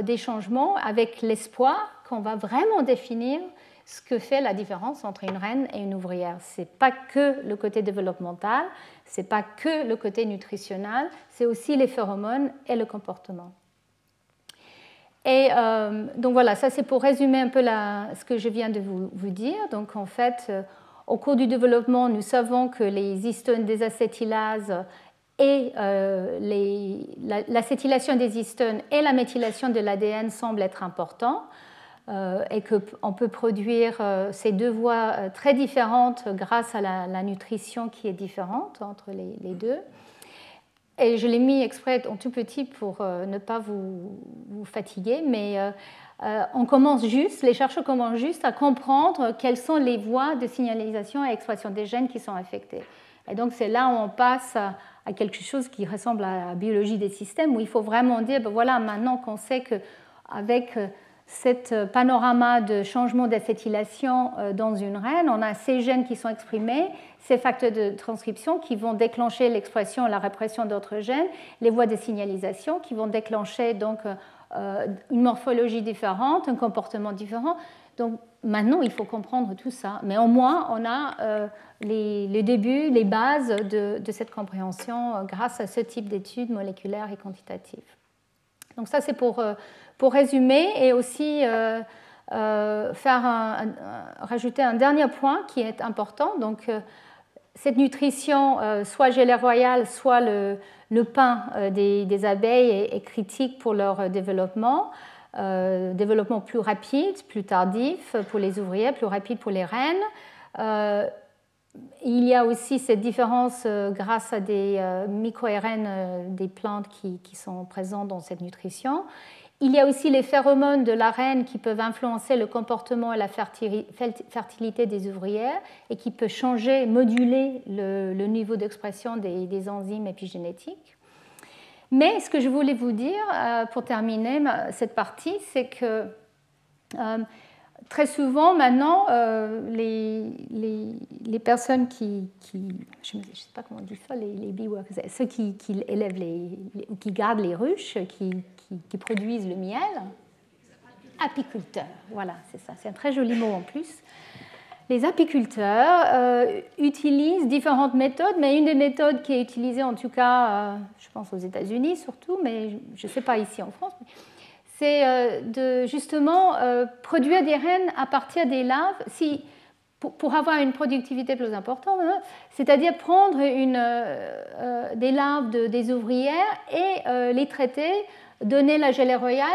des changements avec l'espoir qu'on va vraiment définir ce que fait la différence entre une reine et une ouvrière. C'est pas que le côté développemental, c'est pas que le côté nutritionnel, c'est aussi les phéromones et le comportement. Et euh, donc voilà, ça c'est pour résumer un peu ce que je viens de vous, dire. Donc en fait, euh, au cours du développement, nous savons que les histones des acétylases et euh, l'acétylation des histones et la méthylation de l'ADN semblent être importants et qu'on peut produire ces deux voies très différentes grâce à la, nutrition qui est différente entre les deux. Et je l'ai mis exprès en tout petit pour euh, ne pas vous, fatiguer, mais euh, euh, on commence juste, les chercheurs commencent juste à comprendre quelles sont les voies de signalisation et expression des gènes qui sont affectés. Et donc c'est là où on passe à, quelque chose qui ressemble à la biologie des systèmes, où il faut vraiment dire, ben voilà, maintenant qu'on sait qu'avec cet euh, panorama de changement d'acétylation euh, dans une reine, on a ces gènes qui sont exprimés, ces facteurs de transcription qui vont déclencher l'expression et la répression d'autres gènes, les voies de signalisation qui vont déclencher donc euh, une morphologie différente, un comportement différent. Donc maintenant, il faut comprendre tout ça. Mais au moins, on a les, débuts, les bases de, de cette compréhension grâce à ce type d'études moléculaires et quantitatives. Donc ça, c'est pour pour résumer et aussi euh, euh, faire rajouter un dernier point qui est important. Donc, euh, cette nutrition, soit gelée royale, soit le, le pain des, abeilles, est, critique pour leur développement. développement plus rapide, plus tardif pour les ouvriers, plus rapide pour les reines. Il y a aussi cette différence grâce à des micro-RN des plantes qui, sont présentes dans cette nutrition. Il y a aussi les phéromones de la reine qui peuvent influencer le comportement et la fertilité des ouvrières et qui peuvent changer, moduler le, niveau d'expression des, enzymes épigénétiques. Mais ce que je voulais vous dire euh, pour terminer cette partie, c'est que euh, très souvent maintenant, euh, les, personnes qui, je ne sais pas comment on dit ça, les, les ceux qui, élèvent les, qui gardent les ruches, qui, qui, produisent le miel. Apiculteurs, voilà, c'est ça, c'est un très joli mot en plus. Les apiculteurs euh, utilisent différentes méthodes, mais une des méthodes qui est utilisée en tout cas, euh, je pense aux États-Unis surtout, mais je ne sais pas ici en France, c'est euh, de justement produire des rennes à partir des larves. Si, pour, avoir une productivité plus importante, hein, c'est-à-dire prendre une, des larves de, des ouvrières et les traiter donner la gelée royale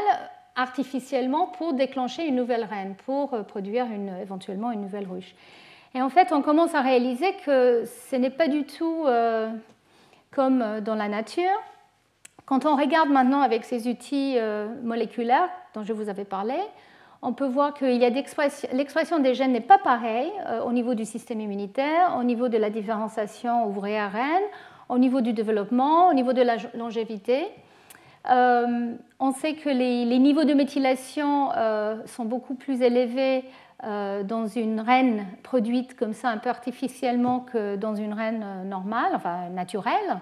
artificiellement pour déclencher une nouvelle reine, pour euh, produire éventuellement une nouvelle ruche. Et en fait, on commence à réaliser que ce n'est pas du tout euh, comme euh, dans la nature. Quand on regarde maintenant avec ces outils moléculaires dont je vous avais parlé, on peut voir que l'expression des gènes n'est pas pareille au niveau du système immunitaire, au niveau de la différenciation ouvrière-reine, au niveau du développement, au niveau de la longévité. Euh, on sait que les, niveaux de méthylation euh, sont beaucoup plus élevés euh, dans une reine produite comme ça un peu artificiellement que dans une reine normale, enfin naturelle.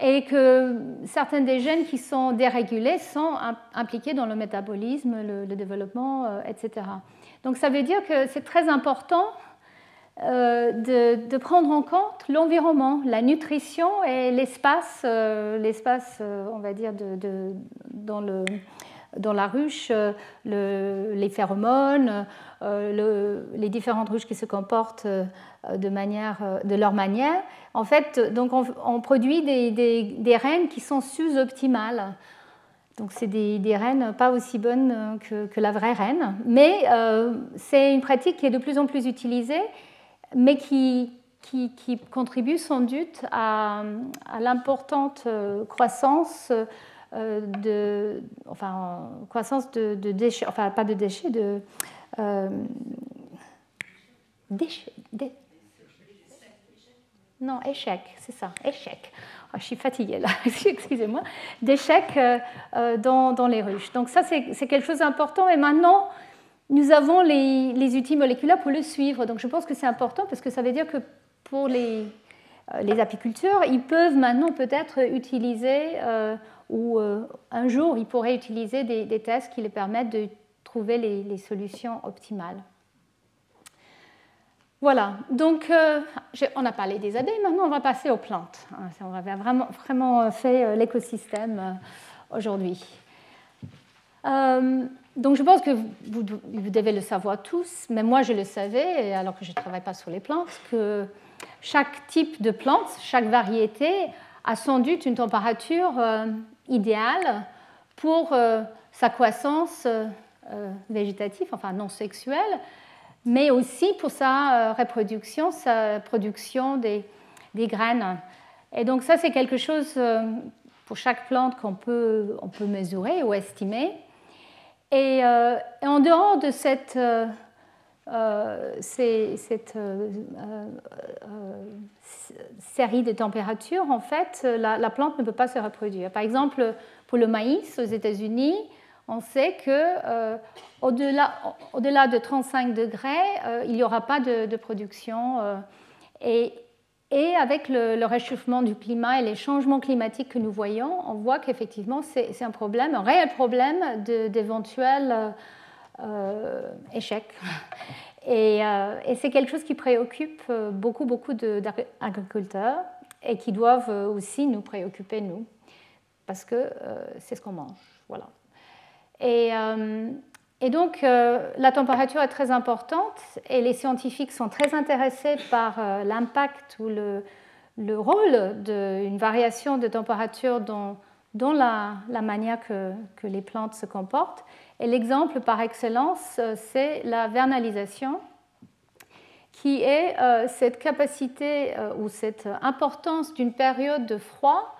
Et que certains des gènes qui sont dérégulés sont impliqués dans le métabolisme, le développement, etc. Donc ça veut dire que c'est très important euh, de, prendre en compte l'environnement, la nutrition et l'espace, euh, l'espace, euh, on va dire, dans, le, dans, la ruche, les phéromones, les différentes ruches qui se comportent de, manière, de leur manière. En fait, donc on, produit des, des, reines qui sont sous-optimales. Donc c'est des, des, reines pas aussi bonnes que, la vraie reine, mais c'est une pratique qui est de plus en plus utilisée mais qui, contribue sans doute à, l'importante euh, croissance euh, de, enfin, croissance de, déchets, enfin pas de déchets, de euh, déchets, non, échec, c'est ça, échec. Oh, je suis fatiguée là, excusez-moi, d'échecs dans, dans, les ruches. Donc ça, c'est quelque chose d'important. Et maintenant, nous avons les, outils moléculaires pour le suivre. Donc je pense que c'est important parce que ça veut dire que pour les, euh, les apiculteurs, ils peuvent maintenant peut-être utiliser, euh, ou euh, un jour, ils pourraient utiliser des, tests qui les permettent de trouver les, solutions optimales. Voilà, donc on a parlé des abeilles, maintenant on va passer aux plantes. Hein, on va vraiment, vraiment fait l'écosystème aujourd'hui. Donc je pense que vous, devez le savoir tous, mais moi je le savais, alors que je ne travaille pas sur les plantes, que chaque type de plante, chaque variété a sans doute une température euh, idéale pour euh, sa croissance euh, végétative, enfin non sexuelle, mais aussi pour sa reproduction, sa production des, des, graines. Et donc ça c'est quelque chose pour chaque plante qu'on peut, on peut mesurer ou estimer. Euh, et, en dehors de cette, euh, euh, cette série de températures, en fait, la, plante ne peut pas se reproduire. Par exemple, pour le maïs aux États-Unis, on sait que au-delà, au-delà de 35 degrés, il n'y aura pas de, production. et avec le, réchauffement du climat et les changements climatiques que nous voyons, on voit qu'effectivement c'est un problème, un réel problème d'éventuels euh, échecs. Euh, et, c'est quelque chose qui préoccupe euh, beaucoup, beaucoup d'agriculteurs et qui doivent aussi nous préoccuper, nous, parce que c'est ce qu'on mange. Voilà. Et, donc, la température est très importante et les scientifiques sont très intéressés par l'impact ou le, le rôle d'une variation de température dans, la, manière que, les plantes se comportent. Et l'exemple par excellence, c'est la vernalisation qui est euh, cette capacité euh, ou cette importance d'une période de froid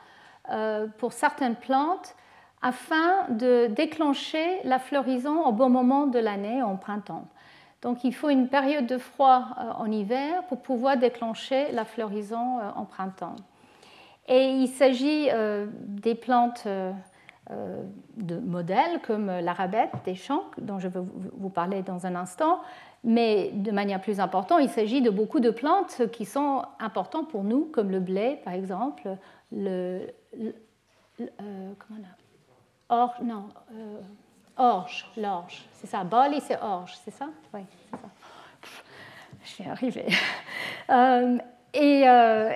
euh, pour certaines plantes afin de déclencher la floraison au bon moment de l'année, en printemps. Donc il faut une période de froid en hiver pour pouvoir déclencher la floraison en printemps. Et il s'agit des plantes de modèles comme l'arabette des champs, dont je vais vous parler dans un instant, mais de manière plus importante, il s'agit de beaucoup de plantes qui sont importantes pour nous, comme le blé, par exemple, le, euh, on a, orge, non, euh, orge, l'orge, c'est ça. Barley, c'est orge, c'est ça? Oui, c'est ça. Je vais arriver. Euh, et,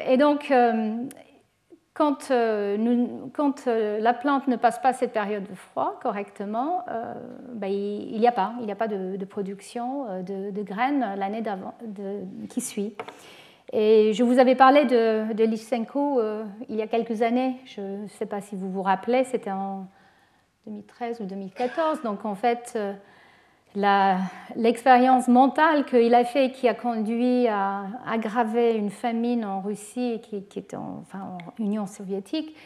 et, donc, quand, euh, euh, la plante ne passe pas cette période de froid correctement, euh, ben, il n'y a pas, il a pas de, production de, graines l'année qui suit. Et je vous avais parlé de, de Lysenko il y a quelques années. Je ne sais pas si vous vous rappelez, c'était en 2013 ou 2014. Donc en fait, l'expérience mentale qu'il a fait qui a conduit à aggraver une famine en Russie qui, était en, enfin, en, Union soviétique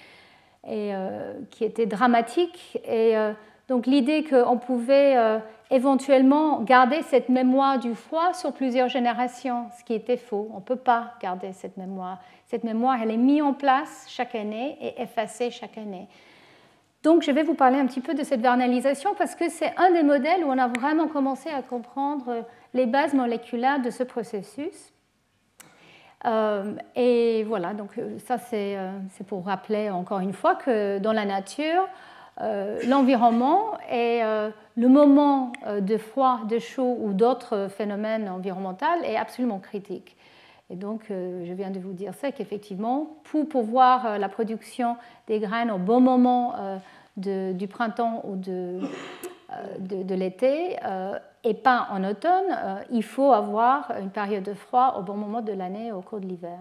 et euh, qui était dramatique. Et euh, donc l'idée qu'on pouvait euh, éventuellement garder cette mémoire du froid sur plusieurs générations, ce qui était faux. On ne peut pas garder cette mémoire. Cette mémoire, elle est mise en place chaque année et effacée chaque année. Donc je vais vous parler un petit peu de cette vernalisation parce que c'est un des modèles où on a vraiment commencé à comprendre les bases moléculaires de ce processus. Euh, et voilà, donc euh, ça euh, c'est pour rappeler encore une fois que dans la nature, l'environnement est le moment de froid, de chaud ou d'autres phénomènes environnementaux est absolument critique. Et donc, je viens de vous dire ça, qu'effectivement, pour pouvoir la production des graines au bon moment du printemps ou de, l'été, et pas en automne, il faut avoir une période de froid au bon moment de l'année au cours de l'hiver.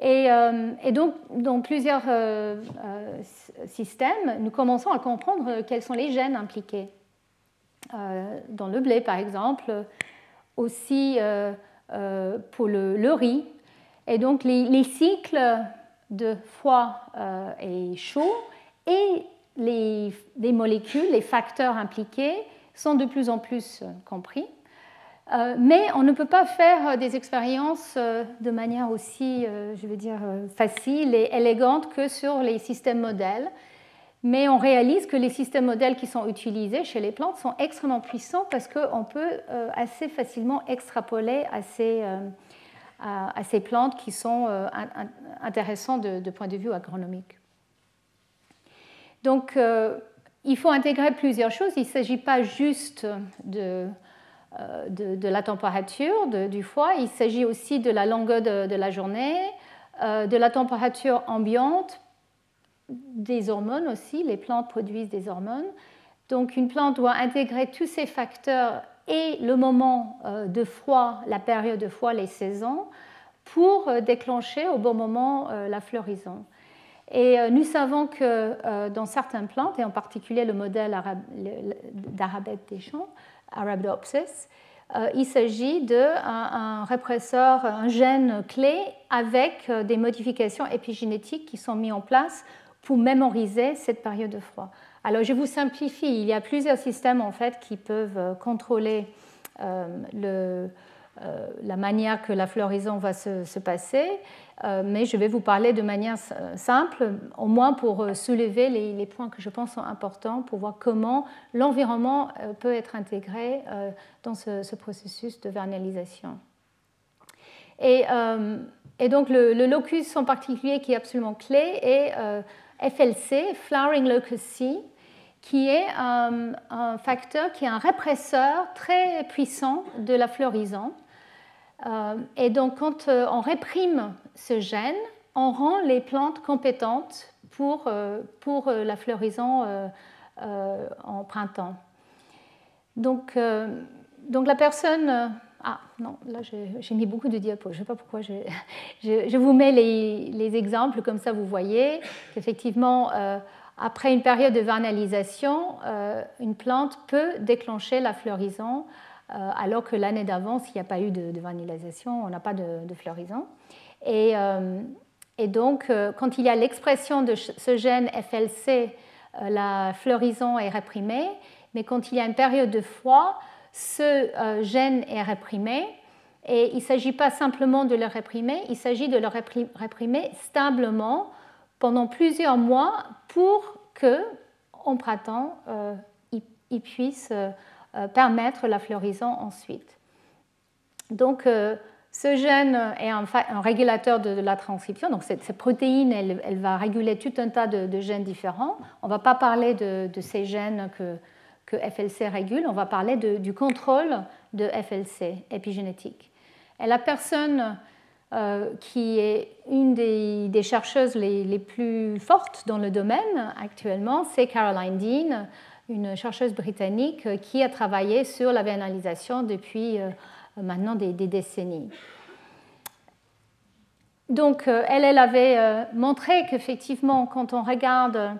Et, donc, dans plusieurs systèmes, nous commençons à comprendre quels sont les gènes impliqués. dans le blé, par exemple, aussi pour le, riz. Et donc, les, les cycles de froid et chaud et les, molécules, les facteurs impliqués sont de plus en plus euh, compris. Euh, mais on ne peut pas faire euh, des expériences de manière aussi, je veux dire, facile et élégante que sur les systèmes modèles. Mais on réalise que les systèmes modèles qui sont utilisés chez les plantes sont extrêmement puissants parce qu'on peut assez facilement extrapoler à ces, à ces plantes qui sont intéressantes de, de point de vue agronomique. Donc, euh, il faut intégrer plusieurs choses. Il ne s'agit pas juste de, euh, de, la température du foie, il s'agit aussi de la longueur de, la journée, euh, de la température ambiante, des hormones aussi. Les plantes produisent des hormones. Donc, une plante doit intégrer tous ces facteurs et le moment de froid, la période de froid, les saisons, pour déclencher au bon moment la floraison. Et euh, nous savons que euh, dans certaines plantes, et en particulier le modèle d'Arabette des champs, Arabidopsis, euh, il s'agit d'un un répresseur, un gène clé avec des modifications épigénétiques qui sont mises en place pour mémoriser cette période de froid. Alors je vous simplifie, il y a plusieurs systèmes en fait qui peuvent contrôler le, la manière que la floraison va se, se passer. Euh, mais je vais vous parler de manière simple, au moins pour euh, soulever les, points que je pense sont importants pour voir comment l'environnement euh, peut être intégré dans ce, processus de vernalisation. Et, donc le, locus en particulier qui est absolument clé est FLC, Flowering C, qui est un, un, facteur, qui est un répresseur très puissant de la floraison. et donc quand on réprime ce gène, on rend les plantes compétentes pour, euh, pour euh, la floraison euh, en printemps. Donc, donc la personne ah non, là j'ai mis beaucoup de diapos. Je ne sais pas pourquoi. Je, vous mets les, exemples, comme ça vous voyez qu'effectivement, euh, après une période de vernalisation, euh, une plante peut déclencher la floraison, euh, alors que l'année d'avant, s'il n'y a pas eu de, de vernalisation, on n'a pas de, de floraison. Et, et, donc, quand il y a l'expression de ce gène FLC, la floraison est réprimée, mais quand il y a une période de froid, ce euh, gène est réprimé. Et il ne s'agit pas simplement de le réprimer, il s'agit de le réprimer stablement pendant plusieurs mois pour que, en printemps, euh, il, puisse euh, permettre la floraison ensuite. Donc, ce gène est un, régulateur de, la transcription. Donc, cette, protéine, elle, va réguler tout un tas de, gènes différents. On ne va pas parler de ces gènes que, que FLC régule, on va parler du contrôle de FLC épigénétique. Et la personne euh, qui est une des, chercheuses les, plus fortes dans le domaine actuellement, c'est Caroline Dean, une chercheuse britannique qui a travaillé sur la vénalisation depuis euh, maintenant des, décennies. Donc, euh, elle, elle avait montré qu'effectivement, quand on regarde euh,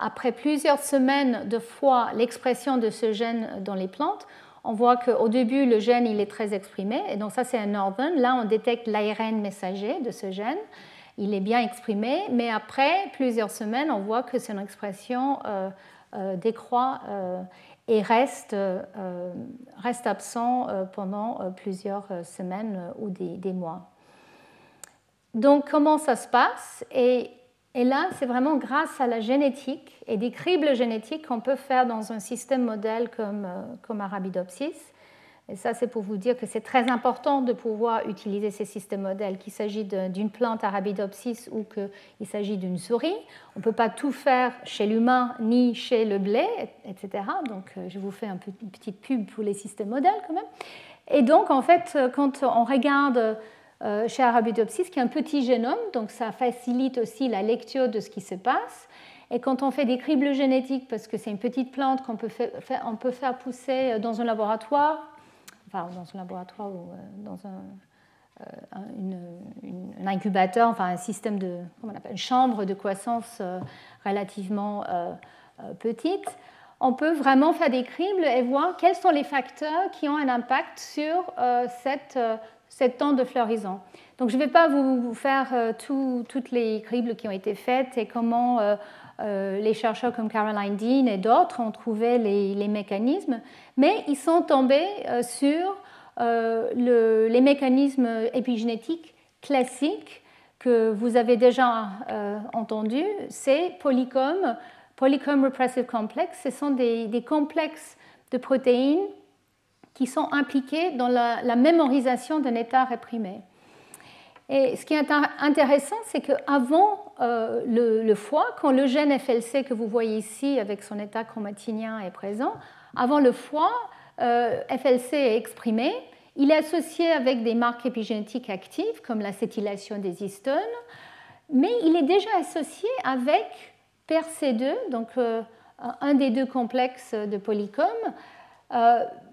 après plusieurs semaines de fois l'expression de ce gène dans les plantes, on voit qu'au début, le gène il est très exprimé. Et donc ça, c'est un northern. Là, on détecte l'ARN messager de ce gène. Il est bien exprimé. Mais après plusieurs semaines, on voit que son expression euh, euh, décroît et reste, reste absent pendant plusieurs semaines ou des, des, mois. Donc, comment ça se passe? Et et là, c'est vraiment grâce à la génétique et des cribles génétiques qu'on peut faire dans un système modèle comme, euh, comme Arabidopsis. Et ça, c'est pour vous dire que c'est très important de pouvoir utiliser ces systèmes modèles, qu'il s'agit d'une plante Arabidopsis ou qu'il s'agit d'une souris. On ne peut pas tout faire chez l'humain ni chez le blé, etc. Donc, euh, je vous fais une petite pub pour les systèmes modèles quand même. Et donc, en fait, quand on regarde euh, chez Arabidopsis, qui est un petit génome, donc ça facilite aussi la lecture de ce qui se passe. Et quand on fait des cribles génétiques, parce que c'est une petite plante qu'on peut faire, pousser dans un laboratoire, enfin dans un laboratoire ou euh, dans un, euh, incubateur, enfin un système de, comment on appelle, une chambre de croissance relativement petite, on peut vraiment faire des cribles et voir quels sont les facteurs qui ont un impact sur cette cette temps de floraison. Donc je ne vais pas vous, faire euh, toutes les cribles qui ont été faites et comment euh, euh, les chercheurs comme Caroline Dean et d'autres ont trouvé les, mécanismes, mais ils sont tombés sur les mécanismes épigénétiques classiques que vous avez déjà entendus, c'est polycom, polycom repressive complex. Ce sont des complexes de protéines qui sont impliqués dans la, mémorisation d'un état réprimé. Et ce qui est intéressant, c'est qu'avant euh, le, foie, quand le gène FLC que vous voyez ici avec son état chromatinien est présent, avant le foie, euh, FLC est exprimé. Il est associé avec des marques épigénétiques actives comme l'acétylation des histones, mais il est déjà associé avec PRC2, donc euh, un des deux complexes de polycom,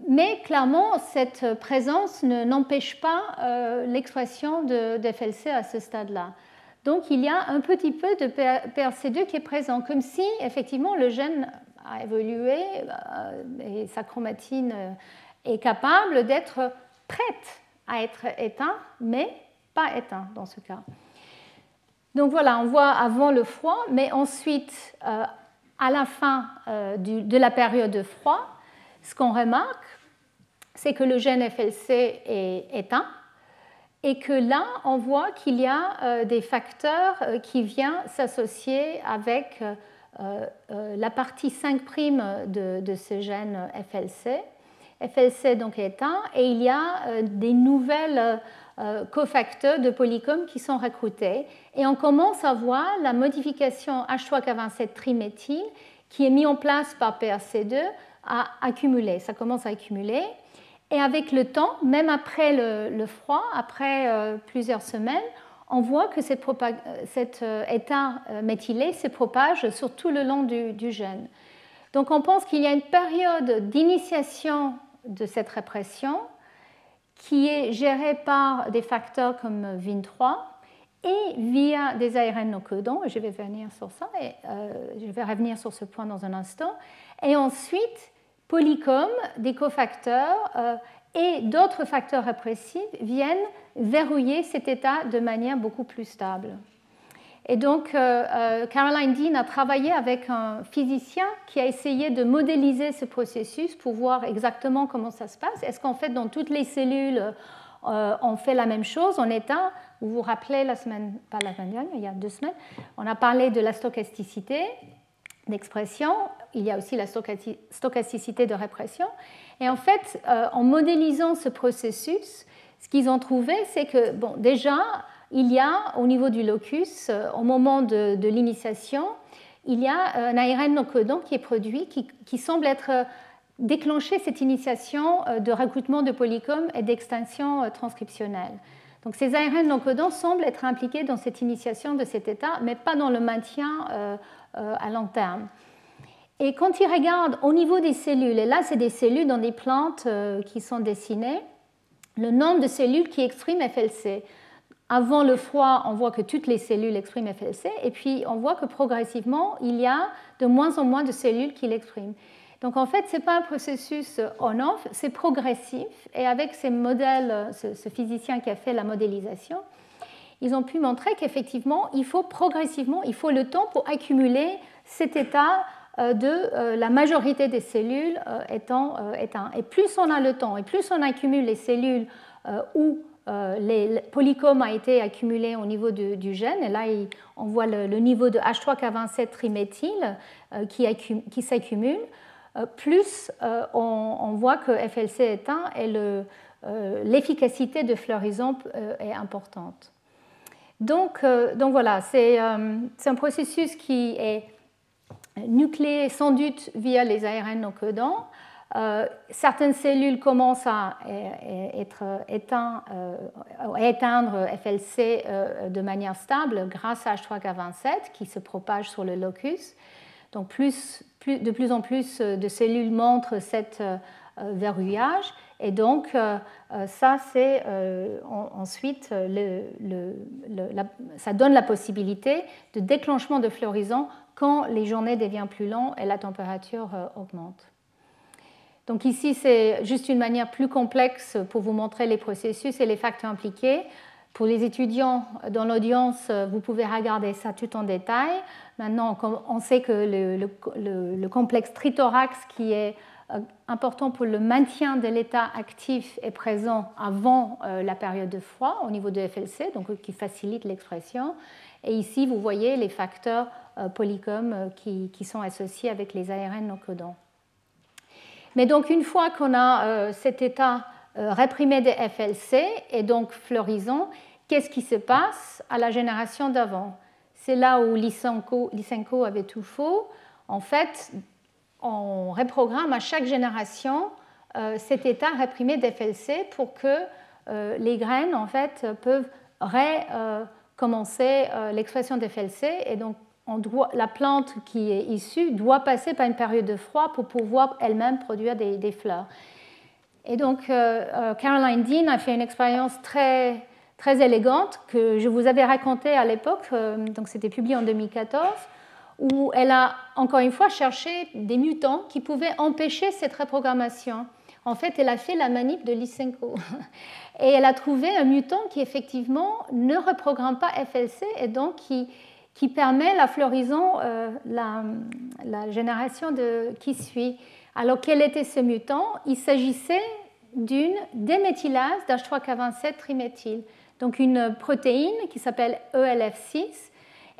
mais clairement, cette présence n'empêche pas euh, l'expression de, FLC à ce stade-là. Donc il y a un petit peu de PRC2 qui est présent, comme si effectivement le gène a évolué euh, et sa chromatine est capable d'être prête à être éteint, mais pas éteint dans ce cas. Donc voilà, on voit avant le froid, mais ensuite, à la fin de la période de froid, ce qu'on remarque, c'est que le gène FLC est éteint et que là, on voit qu'il y a euh, des facteurs euh, qui viennent s'associer avec euh, la partie 5' de, de ce gène FLC. FLC donc est éteint et il y a des nouvelles cofacteurs de polycom qui sont recrutés et on commence à voir la modification H3K27 triméthyle qui est mise en place par PRC2 à accumuler, ça commence à accumuler. Et avec le temps, même après le, froid, après euh, plusieurs semaines, on voit que cette cet euh, état euh, méthylé se propage sur tout le long du, gène. Donc on pense qu'il y a une période d'initiation de cette répression qui est gérée par des facteurs comme VIN3 et via des ARN non codants. Je vais venir sur ça et je vais revenir sur ce point dans un instant. Et ensuite, polycom, des cofacteurs euh, et d'autres facteurs répressifs viennent verrouiller cet état de manière beaucoup plus stable. Et donc, euh, euh, Caroline Dean a travaillé avec un physicien qui a essayé de modéliser ce processus pour voir exactement comment ça se passe. Est-ce qu'en fait, dans toutes les cellules, on fait la même chose en état Vous vous rappelez la semaine, pas la dernière, il y a deux semaines, on a parlé de la stochasticité d'expression. Il y a aussi la stochasticité de répression. Et en fait, en modélisant ce processus, ce qu'ils ont trouvé, c'est que, bon, déjà, il y a au niveau du locus, euh, au moment de, l'initiation, il y a un ARN non codant qui est produit, qui, semble être euh, déclenché cette initiation euh, de recrutement de polycomes et d'extinction transcriptionnelle. Donc ces ARN non codants semblent être impliqués dans cette initiation de cet état, mais pas dans le maintien à long terme. Et quand ils regardent au niveau des cellules, et là c'est des cellules dans des plantes qui sont dessinées, le nombre de cellules qui expriment FLC. Avant le froid, on voit que toutes les cellules expriment FLC, et puis on voit que progressivement, il y a de moins en moins de cellules qui l'expriment. Donc en fait, ce n'est pas un processus on-off, c'est progressif, et avec ces modèles, ce, physicien qui a fait la modélisation, ils ont pu montrer qu'effectivement, il faut progressivement, il faut le temps pour accumuler cet état euh, de euh, la majorité des cellules euh, étant éteint. Et plus on a le temps, et plus on accumule les cellules où les polycomes a été accumulé au niveau du gène. Et là, on voit le, niveau de H3K27 triméthyle qui, s'accumule. Plus on, voit que FLC éteint et l'efficacité de fleurison est importante. Donc, donc voilà, c'est un processus qui est nucléé sans doute via les ARN non codants. Euh, certaines cellules commencent à être euh, éteindre FLC euh, de manière stable grâce à H3K27 qui se propage sur le locus. Donc de plus en plus de cellules montrent cet verrouillage et donc ça c'est ensuite ça donne la possibilité de déclenchement de floraison quand les journées deviennent plus longues et la température augmente. Donc ici, c'est juste une manière plus complexe pour vous montrer les processus et les facteurs impliqués. Pour les étudiants dans l'audience, vous pouvez regarder ça tout en détail. Maintenant, on sait que le, complexe trithorax, qui est euh, important pour le maintien de l'état actif, est présent avant euh, la période de froid au niveau de FLC, donc qui facilite l'expression. Et ici, vous voyez les facteurs euh, polycom qui, qui sont associés avec les ARN non codants. Mais donc une fois qu'on a euh, cet état euh, réprimé des FLC et donc florissant, qu'est-ce qui se passe à la génération d'avant? C'est là où Lysenko, avait tout faux. En fait, on reprogramme à chaque génération euh, cet état réprimé d'FLC pour que les graines en fait peuvent recommencer l'expression d'FLC et donc la plante qui est issue doit passer par une période de froid pour pouvoir elle-même produire des, fleurs. Et donc, euh, euh, Caroline Dean a fait une expérience très, très élégante que je vous avais racontée à l'époque, euh, donc c'était publié en 2014, où elle a encore une fois cherché des mutants qui pouvaient empêcher cette reprogrammation. En fait, elle a fait la manip de Lysenko. Et elle a trouvé un mutant qui effectivement ne reprogramme pas FLC et donc qui, permet la floraison, euh, la, génération de, qui suit. Alors quel était ce mutant? Il s'agissait d'une déméthylase d'H3K27 triméthyle, donc une protéine qui s'appelle ELF6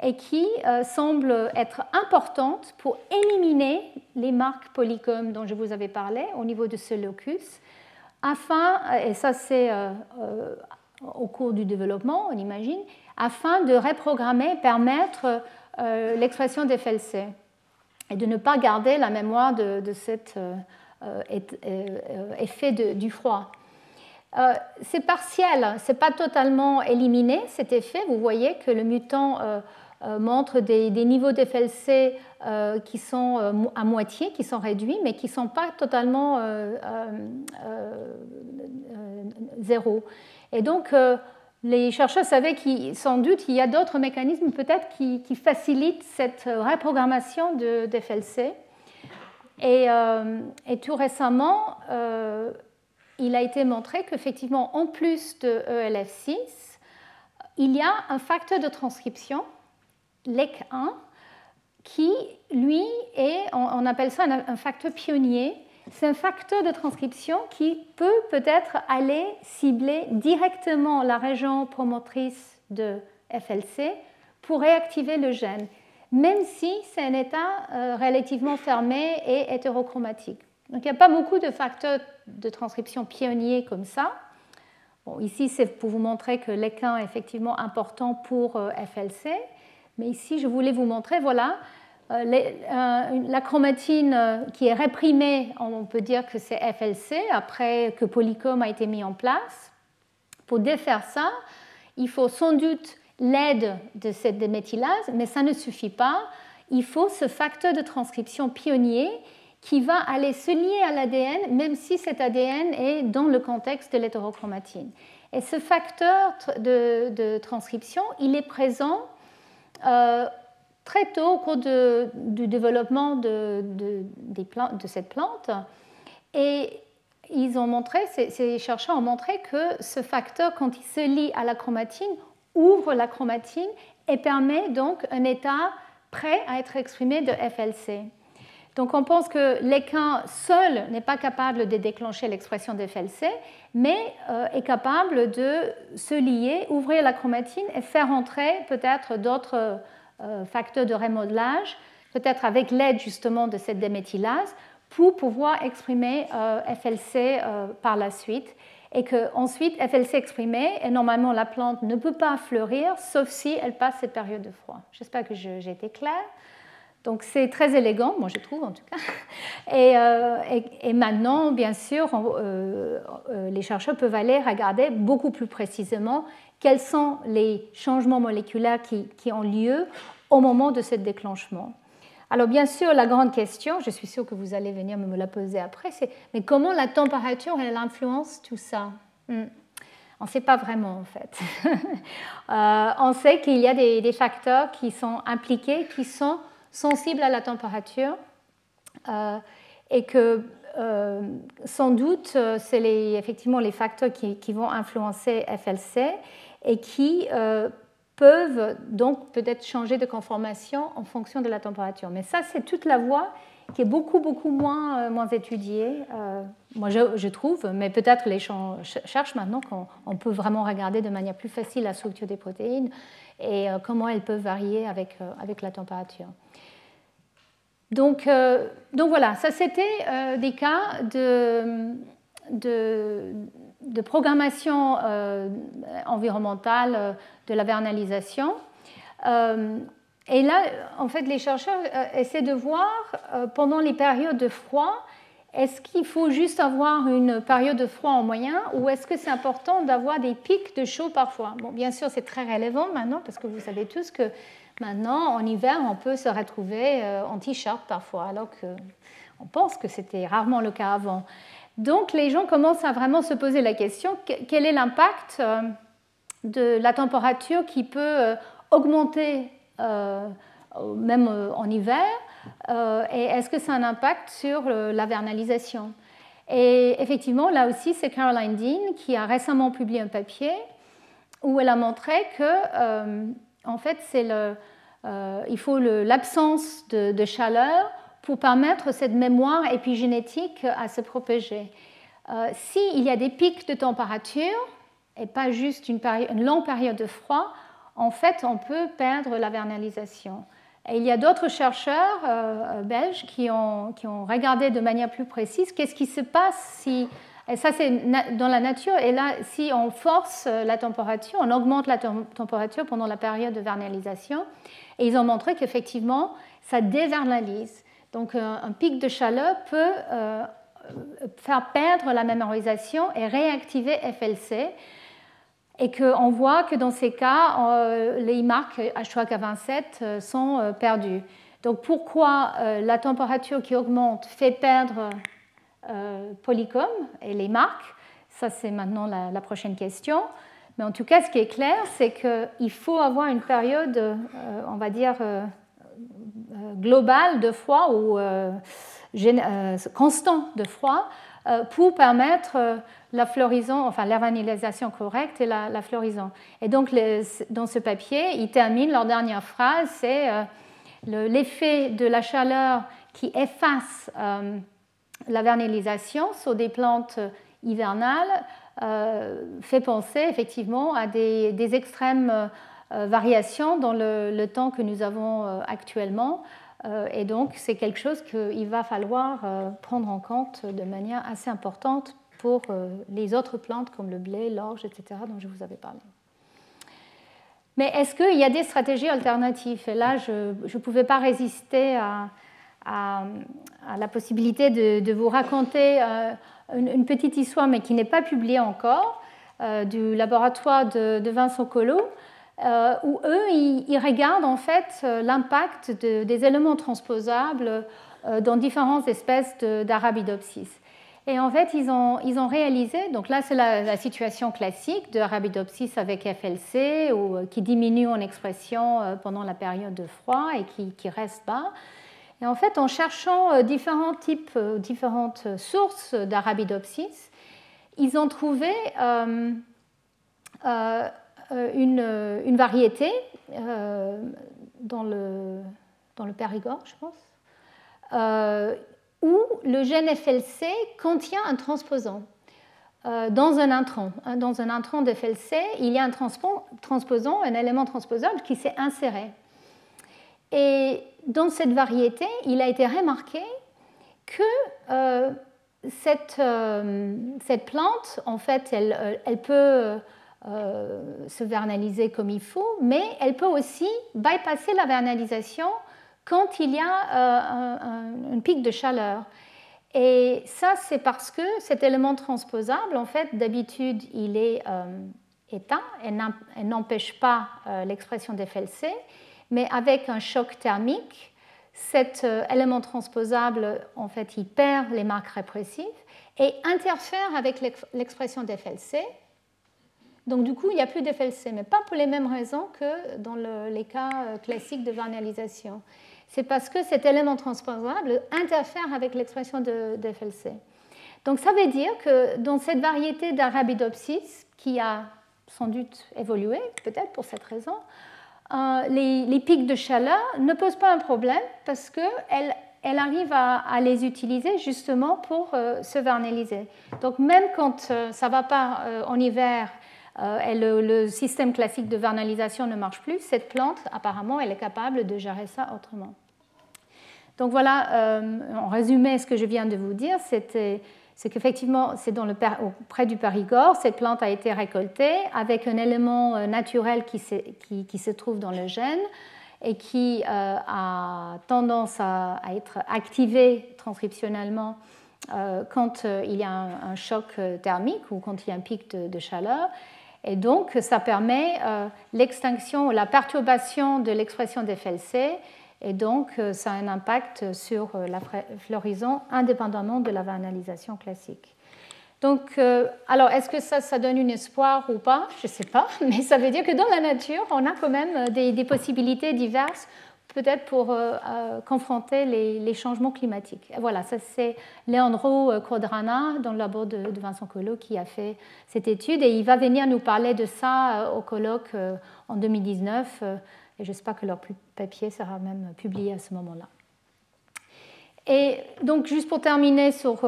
et qui euh, semble être importante pour éliminer les marques polycomes dont je vous avais parlé au niveau de ce locus, afin, et ça c'est euh, au cours du développement, on imagine, afin de reprogrammer, permettre euh, l'expression des FLC et de ne pas garder la mémoire de, cet euh, euh, effet du froid. c'est partiel, c'est pas totalement éliminé cet effet. Vous voyez que le mutant montrent des, niveaux d'FLC qui sont à moitié, qui sont réduits, mais qui ne sont pas totalement zéro. Et donc, les chercheurs savaient qu'il, sans doute il y a d'autres mécanismes peut-être qui, facilitent cette reprogrammation de, d'FLC. Et, tout récemment, il a été montré qu'effectivement, en plus de ELF6, il y a un facteur de transcription, LEC1, qui, lui, est, on appelle ça un facteur pionnier. C'est un facteur de transcription qui peut peut-être aller cibler directement la région promotrice de FLC pour réactiver le gène, même si c'est un état euh, relativement fermé et hétérochromatique. Donc il n'y a pas beaucoup de facteurs de transcription pionniers comme ça. Bon, ici, c'est pour vous montrer que l'équin est effectivement important pour euh, FLC. Mais ici, je voulais vous montrer, voilà, euh, euh, la chromatine qui est réprimée, on peut dire que c'est FLC, après que Polycom a été mis en place. Pour défaire ça, il faut sans doute l'aide de cette déméthylase, mais ça ne suffit pas. Il faut ce facteur de transcription pionnier qui va aller se lier à l'ADN, même si cet ADN est dans le contexte de l'hétérochromatine. Et ce facteur de, transcription, il est présent euh, très tôt au cours du développement de, cette plante. Et ils ont montré, ces, chercheurs ont montré que ce facteur, quand il se lie à la chromatine, ouvre la chromatine et permet donc un état prêt à être exprimé de FLC. Donc on pense que l'équin seul n'est pas capable de déclencher l'expression de FLC, mais euh, est capable de se lier, ouvrir la chromatine et faire entrer peut-être d'autres euh, facteurs de remodelage, peut-être avec l'aide justement de cette déméthylase, pour pouvoir exprimer euh, FLC par la suite. Et qu'ensuite, FLC exprimé, et normalement la plante ne peut pas fleurir, sauf si elle passe cette période de froid. J'espère que j'ai été claire. Donc c'est très élégant, moi je trouve en tout cas. Euh, et, maintenant, bien sûr, euh, euh, les chercheurs peuvent aller regarder beaucoup plus précisément quels sont les changements moléculaires qui, ont lieu au moment de ce déclenchement. Alors bien sûr, la grande question, je suis sûre que vous allez venir me la poser après, c'est mais comment la température elle influence tout ça? Hmm. On ne sait pas vraiment en fait. on sait qu'il y a des, facteurs qui sont impliqués, qui sont sensibles à la température euh, et que euh, sans doute euh, c'est effectivement les facteurs qui, vont influencer FLC et qui peuvent donc peut-être changer de conformation en fonction de la température. Mais ça, c'est toute la voie qui est beaucoup, beaucoup moins, moins étudiée, moi je, trouve, mais peut-être les gens cherchent maintenant qu'on peut vraiment regarder de manière plus facile la structure des protéines et comment elles peuvent varier avec, avec la température. Donc, euh, donc voilà, ça c'était euh, des cas de, de, programmation euh, environnementale de la vernalisation. et là, en fait, les chercheurs essaient de voir pendant les périodes de froid, est-ce qu'il faut juste avoir une période de froid en moyen ou est-ce que c'est important d'avoir des pics de chaud parfois? Bon, bien sûr, c'est très relevant maintenant parce que vous savez tous que Maintenant, en hiver, on peut se retrouver euh, en t-shirt parfois, alors qu'on pense que c'était rarement le cas avant. Donc, les gens commencent à vraiment se poser la question quel est l'impact euh, de la température qui peut euh, augmenter même en hiver Et est-ce que ça a un impact sur la vernalisation? Et effectivement, là aussi, c'est Caroline Dean qui a récemment publié un papier où elle a montré que en fait, c'est le, euh, il faut l'absence de, chaleur pour permettre cette mémoire épigénétique à se propager. Euh, S'il y a des pics de température et pas juste une, une, longue période de froid, en fait, on peut perdre la vernalisation. Et il y a d'autres chercheurs euh, belges qui ont, regardé de manière plus précise qu'est-ce qui se passe si et ça, c'est dans la nature. Et là, si on force la température, on augmente la température pendant la période de vernalisation. Et ils ont montré qu'effectivement, ça dévernalise. Donc, un, pic de chaleur peut euh, faire perdre la mémorisation et réactiver FLC. Et qu'on voit que dans ces cas, les marques H3K27 sont perdues. Donc pourquoi la température qui augmente fait perdre Polycom et les marques? Ça, c'est maintenant la, prochaine question. Mais en tout cas, ce qui est clair, c'est qu'il faut avoir une période, on va dire, globale de froid ou constant de froid euh, pour permettre euh, la floraison, enfin la vanillisation correcte et la, floraison. Et donc dans ce papier, ils terminent leur dernière phrase, c'est euh, l'effet de la chaleur qui efface la vernalisation sur des plantes hivernales fait penser effectivement à des, extrêmes variations dans le, temps que nous avons actuellement. Euh, et donc, c'est quelque chose qu'il va falloir euh, prendre en compte de manière assez importante pour euh, les autres plantes comme le blé, l'orge, etc., dont je vous avais parlé. Mais est-ce qu'il y a des stratégies alternatives? Et là, je ne pouvais pas résister à, la possibilité de, vous raconter une, petite histoire, mais qui n'est pas publiée encore, du laboratoire de, Vincent Collot, euh, où eux, ils, regardent en fait euh, l'impact des éléments transposables euh, dans différentes espèces d'Arabidopsis. Et en fait, ils ont, ils ont réalisé, donc là c'est la, situation classique de Arabidopsis avec FLC, ou, qui diminue en expression pendant la période de froid et qui, reste bas. Et en fait, en cherchant différents types, différentes sources d'Arabidopsis, ils ont trouvé une, variété euh, dans, le, dans le Périgord, je pense, où le gène FLC contient un transposant dans un intron. Dans un intron de FLC, il y a un transposant, un élément transposable qui s'est inséré. Et dans cette variété, il a été remarqué que cette, cette, plante, en fait, elle, elle peut euh, se vernaliser comme il faut, mais elle peut aussi bypasser la vernalisation quand il y a euh, un, pic de chaleur. Et ça, c'est parce que cet élément transposable, en fait, d'habitude, il est euh, éteint et n'empêche pas l'expression des FLC, mais avec un choc thermique, cet élément transposable, en fait, il perd les marques répressives et interfère avec l'expression des FLC donc du coup, il n'y a plus d'FLC, mais pas pour les mêmes raisons que dans les cas euh, classiques de vernalisation. C'est parce que cet élément transposable interfère avec l'expression de, FLC. Donc ça veut dire que dans cette variété d'Arabidopsis, qui a sans doute évolué, peut-être pour cette raison, euh, les, pics de chaleur ne posent pas un problème parce qu'elle elle arrive à, les utiliser justement pour euh, se vernaliser. Donc même quand ça ne va pas en hiver euh, le, système classique de vernalisation ne marche plus, cette plante, apparemment, elle est capable de gérer ça autrement. Donc voilà, euh, en résumé, ce que je viens de vous dire, c'est qu'effectivement, c'est près du Périgord, cette plante a été récoltée avec un élément euh, naturel qui, se trouve dans le gène et qui a tendance à, être activé transcriptionnellement quand il y a un, choc thermique ou quand il y a un pic de chaleur. Et donc, ça permet euh, l'extinction, la perturbation de l'expression des FLC, et donc euh, ça a un impact sur euh, la floraison indépendamment de la vanalisation classique. Donc, alors, est-ce que ça, ça donne un espoir ou pas? Je ne sais pas, mais ça veut dire que dans la nature, on a quand même des possibilités diverses peut-être pour euh, euh, confronter les, changements climatiques. Voilà, ça c'est Leandro Quadrana dans le labo de, Vincent Collot qui a fait cette étude et il va venir nous parler de ça euh, au colloque en 2019 et j'espère que leur papier sera même publié à ce moment-là. Et donc, juste pour terminer sur,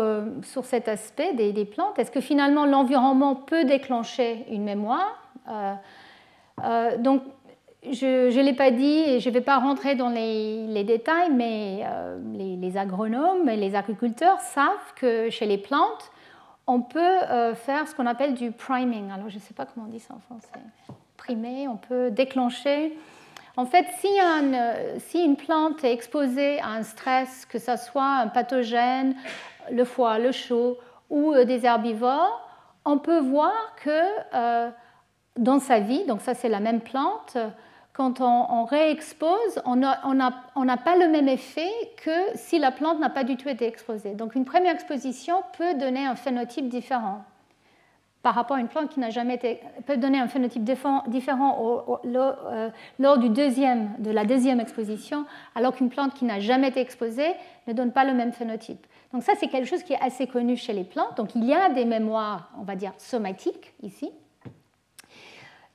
sur cet aspect des, des plantes, est-ce que finalement l'environnement peut déclencher une mémoire? Donc, je ne l'ai pas dit et je ne vais pas rentrer dans les, détails, mais euh, les, agronomes et les agriculteurs savent que chez les plantes, on peut euh, faire ce qu'on appelle du priming. Alors, je ne sais pas comment on dit ça en français. Primer, on peut déclencher. En fait, si, si une plante est exposée à un stress, que ce soit un pathogène, le foie, le chaud ou euh, des herbivores, on peut voir que dans sa vie, donc ça c'est la même plante, quand on, réexpose, on n'a pas le même effet que si la plante n'a pas du tout été exposée. Donc une première exposition peut donner un phénotype différent par rapport à une plante qui n'a jamais été, peut donner un phénotype différent euh, lors du deuxième, de la deuxième exposition, alors qu'une plante qui n'a jamais été exposée ne donne pas le même phénotype. Donc ça, c'est quelque chose qui est assez connu chez les plantes. Donc il y a des mémoires, on va dire, somatiques ici.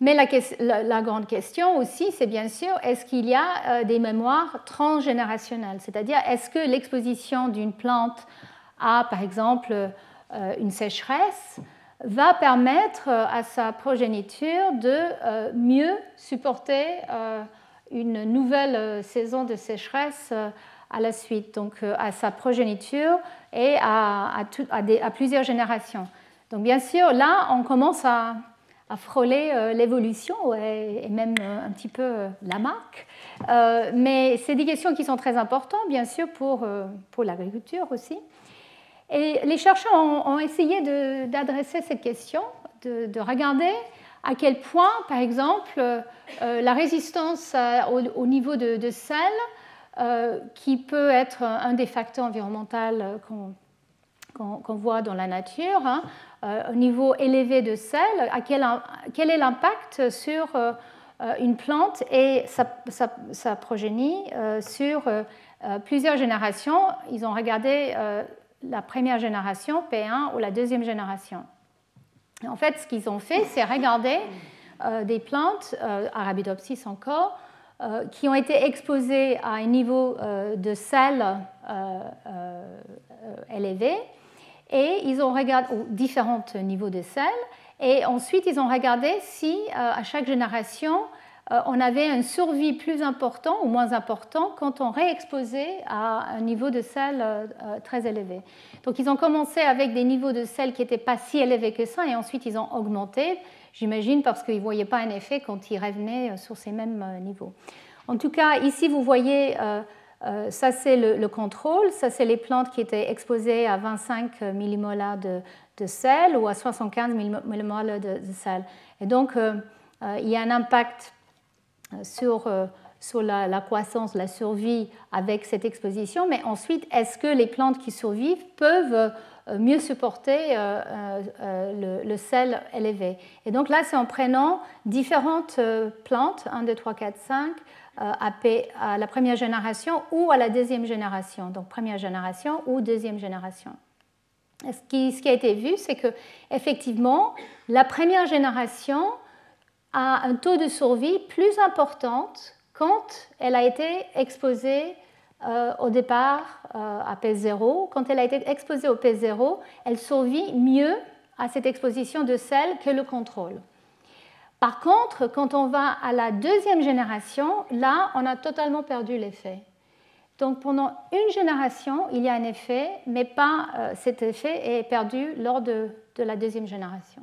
Mais la, grande question aussi, c'est bien sûr, est-ce qu'il y a euh, des mémoires transgénérationnelles? C'est-à-dire, est-ce que l'exposition d'une plante à, par exemple, euh, une sécheresse va permettre euh, à sa progéniture de mieux supporter une nouvelle saison de sécheresse à la suite, donc à sa progéniture et à, à plusieurs générations? Donc bien sûr, là, on commence à, à frôler euh, l'évolution et, même euh, un petit peu euh, la marque. mais c'est des questions qui sont très importantes, bien sûr, pour, pour l'agriculture aussi. Et les chercheurs ont, essayé d'adresser cette question, de, regarder à quel point, par exemple, la résistance au, niveau de, de sel, qui peut être un des facteurs environnementaux qu'on voit dans la nature, hein, euh, au niveau élevé de sel, quel est l'impact sur euh, euh, une plante et sa, sa, progénie sur plusieurs générations? Ils ont regardé la première génération, P1, ou la deuxième génération. En fait, ce qu'ils ont fait, c'est regarder des plantes, Arabidopsis encore, qui ont été exposées à un niveau de sel élevé et ils ont regardé différents niveaux de sel. Et ensuite, ils ont regardé si euh, à chaque génération, euh, on avait un survie plus important ou moins important quand on réexposait à un niveau de sel euh, très élevé. Donc, ils ont commencé avec des niveaux de sel qui n'étaient pas si élevés que ça, et ensuite, ils ont augmenté, j'imagine, parce qu'ils ne voyaient pas un effet quand ils revenaient sur ces mêmes niveaux. En tout cas, ici, vous voyez euh, ça, c'est le, contrôle. Ça, c'est les plantes qui étaient exposées à 25 millimolars de, sel ou à 75 millimolars de, sel. Et donc, euh, euh, il y a un impact sur, sur la, croissance, la survie avec cette exposition. Mais ensuite, est-ce que les plantes qui survivent peuvent mieux supporter le, le, sel élevé? Et donc là, c'est en prenant différentes plantes, 1, 2, 3, 4, 5, euh, à la première génération ou à la deuxième génération, donc première génération ou deuxième génération. Ce qui, a été vu, c'est que effectivement, la première génération a un taux de survie plus important quand elle a été exposée euh, au départ euh, à P0. Quand elle a été exposée au P0, elle survit mieux à cette exposition de sel que le contrôle. Par contre, quand on va à la deuxième génération, là, on a totalement perdu l'effet. Donc pendant une génération, il y a un effet, mais pas euh, cet effet est perdu lors de, la deuxième génération.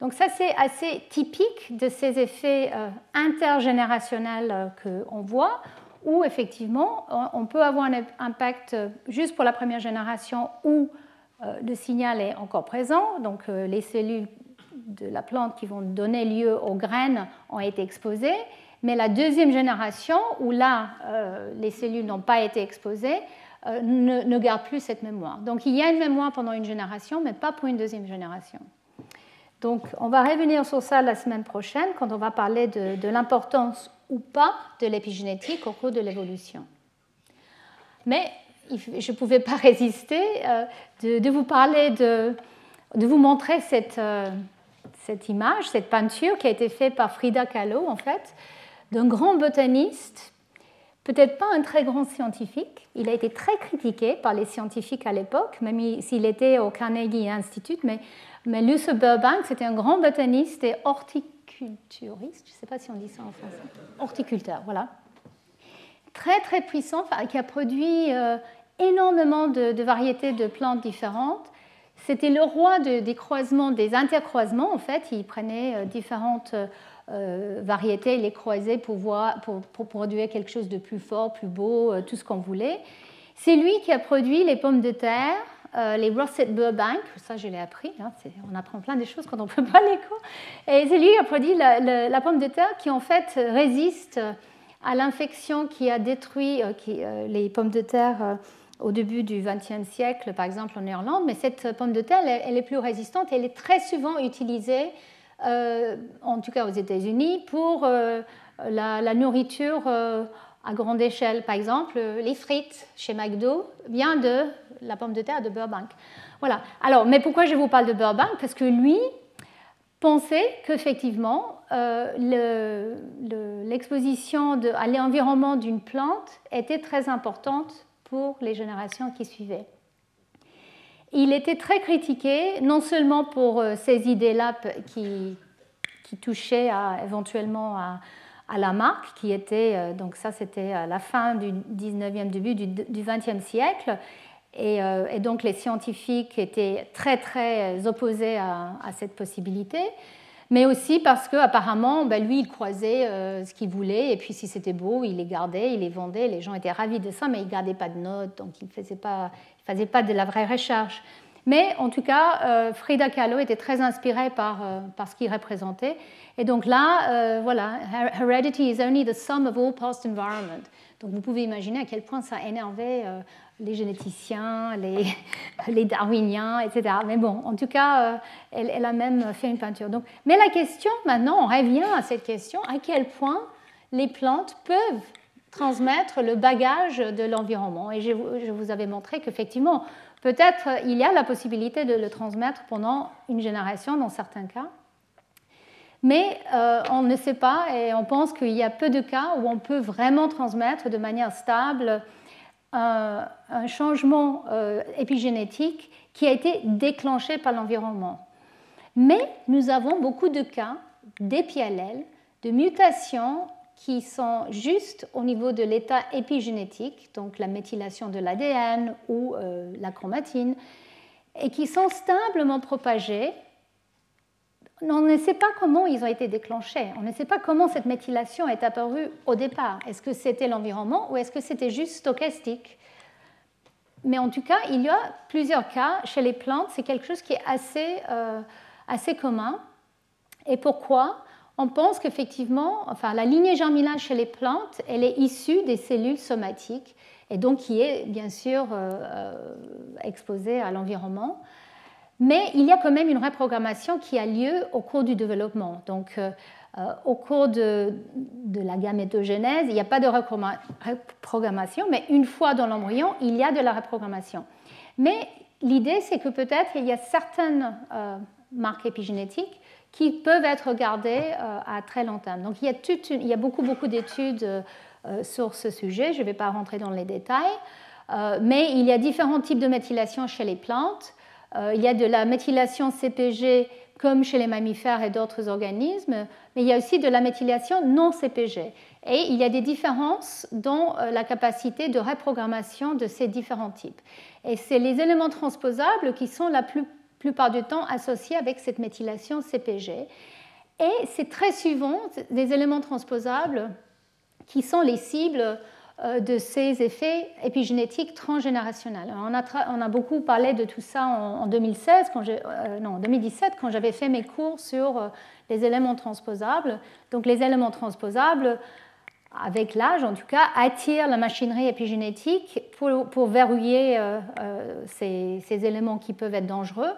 Donc ça, c'est assez typique de ces effets euh, intergénérationnels euh, qu'on voit, où effectivement, on peut avoir un impact juste pour la première génération où le signal est encore présent, donc les cellules de la plante qui vont donner lieu aux graines ont été exposées, mais la deuxième génération, où là, euh, les cellules n'ont pas été exposées, euh, ne, garde plus cette mémoire. Donc il y a une mémoire pendant une génération, mais pas pour une deuxième génération. Donc on va revenir sur ça la semaine prochaine quand on va parler de, l'importance ou pas de l'épigénétique au cours de l'évolution. Mais je ne pouvais pas résister euh, de, vous parler, de, de vous montrer cette, cette image, cette peinture qui a été faite par Frida Kahlo, en fait, d'un grand botaniste, peut-être pas un très grand scientifique. Il a été très critiqué par les scientifiques à l'époque, même s'il était au Carnegie Institute, mais, mais Luce Burbank, c'était un grand botaniste et horticulturiste, je ne sais pas si on dit ça en français, horticulteur, voilà. Très très puissant, qui a produit euh, énormément de variétés de plantes différentes c'était le roi des croisements, des intercroisements en fait. Il prenait euh, différentes euh, variétés, les croisait pour, pour, produire quelque chose de plus fort, plus beau, euh, tout ce qu'on voulait. C'est lui qui a produit les pommes de terre les Russet Burbank, ça je l'ai appris, hein, on apprend plein de choses quand on ne peut pas les cours, et c'est lui qui a produit la, pomme de terre qui en fait résiste à l'infection qui a détruit les pommes de terre au début du XXe siècle, par exemple en Irlande, mais cette pomme de terre, elle, est plus résistante elle est très souvent utilisée, euh, en tout cas aux États-Unis, pour euh, la, nourriture euh, à grande échelle. Par exemple, les frites chez McDo viennent de la pomme de terre de Burbank. Voilà. Alors, mais pourquoi je vous parle de Burbank? Parce que lui pensait qu'effectivement, l'exposition à l'environnement d'une plante était très importante pour les générations qui suivaient. Il était très critiqué, non seulement pour euh, ces idées-là qui, touchaient éventuellement à, la marque, qui était, euh, donc ça c'était à la fin du 19e, début du 20e siècle, euh, et, donc les scientifiques étaient très très opposés à cette possibilité mais aussi parce qu'apparemment, ben, lui, il croisait euh, ce qu'il voulait, et puis si c'était beau, il les gardait, il les vendait, les gens étaient ravis de ça, mais il ne gardait pas de notes, donc il ne faisait, faisait pas de la vraie recherche. Mais en tout cas, euh, Frida Kahlo était très inspirée par, euh, par ce qu'il représentait. Et donc là, voilà, heredity is only the sum of all past environment. Donc vous pouvez imaginer à quel point ça énervait les généticiens, les, darwiniens, etc. Mais bon, en tout cas, euh, elle, a même fait une peinture. Donc, mais la question, maintenant, on revient à cette question, à quel point les plantes peuvent transmettre le bagage de l'environnement. Et je, vous avais montré qu'effectivement, peut-être il y a la possibilité de le transmettre pendant une génération dans certains cas. Mais euh, on ne sait pas et on pense qu'il y a peu de cas où on peut vraiment transmettre de manière stable un, changement euh, épigénétique qui a été déclenché par l'environnement. Mais nous avons beaucoup de cas d'épiallèles, de mutations qui sont juste au niveau de l'état épigénétique, donc la méthylation de l'ADN ou euh, la chromatine, et qui sont stablement propagées on ne sait pas comment ils ont été déclenchés. On ne sait pas comment cette méthylation est apparue au départ. Est-ce que c'était l'environnement ou est-ce que c'était juste stochastique? Mais en tout cas, il y a plusieurs cas chez les plantes. C'est quelque chose qui est assez, euh, assez commun. Et pourquoi? On pense qu'effectivement, enfin, la lignée germinale chez les plantes, elle est issue des cellules somatiques et donc qui est bien sûr euh, euh, exposée à l'environnement. Mais il y a quand même une reprogrammation qui a lieu au cours du développement. Donc, euh, euh, au cours de, la gamétogenèse, il n'y a pas de reprogrammation, mais une fois dans l'embryon, il y a de la reprogrammation. Mais l'idée, c'est que peut-être il y a certaines euh, marques épigénétiques qui peuvent être gardées à très long terme. Donc, il y a, il y a beaucoup, beaucoup d'études sur ce sujet. Je ne vais pas rentrer dans les détails. mais il y a différents types de méthylation chez les plantes. Euh, il y a de la méthylation CPG comme chez les mammifères et d'autres organismes, mais il y a aussi de la méthylation non CPG. Et il y a des différences dans euh, la capacité de reprogrammation de ces différents types. Et c'est les éléments transposables qui sont la plupart du temps associés avec cette méthylation CPG. Et c'est très souvent des éléments transposables qui sont les cibles de ces effets épigénétiques transgénérationnels. On a, beaucoup parlé de tout ça en, 2016, quand euh, non, en 2017, quand j'avais fait mes cours sur euh, les éléments transposables. Donc les éléments transposables, avec l'âge en tout cas, attirent la machinerie épigénétique pour, verrouiller ces, éléments qui peuvent être dangereux.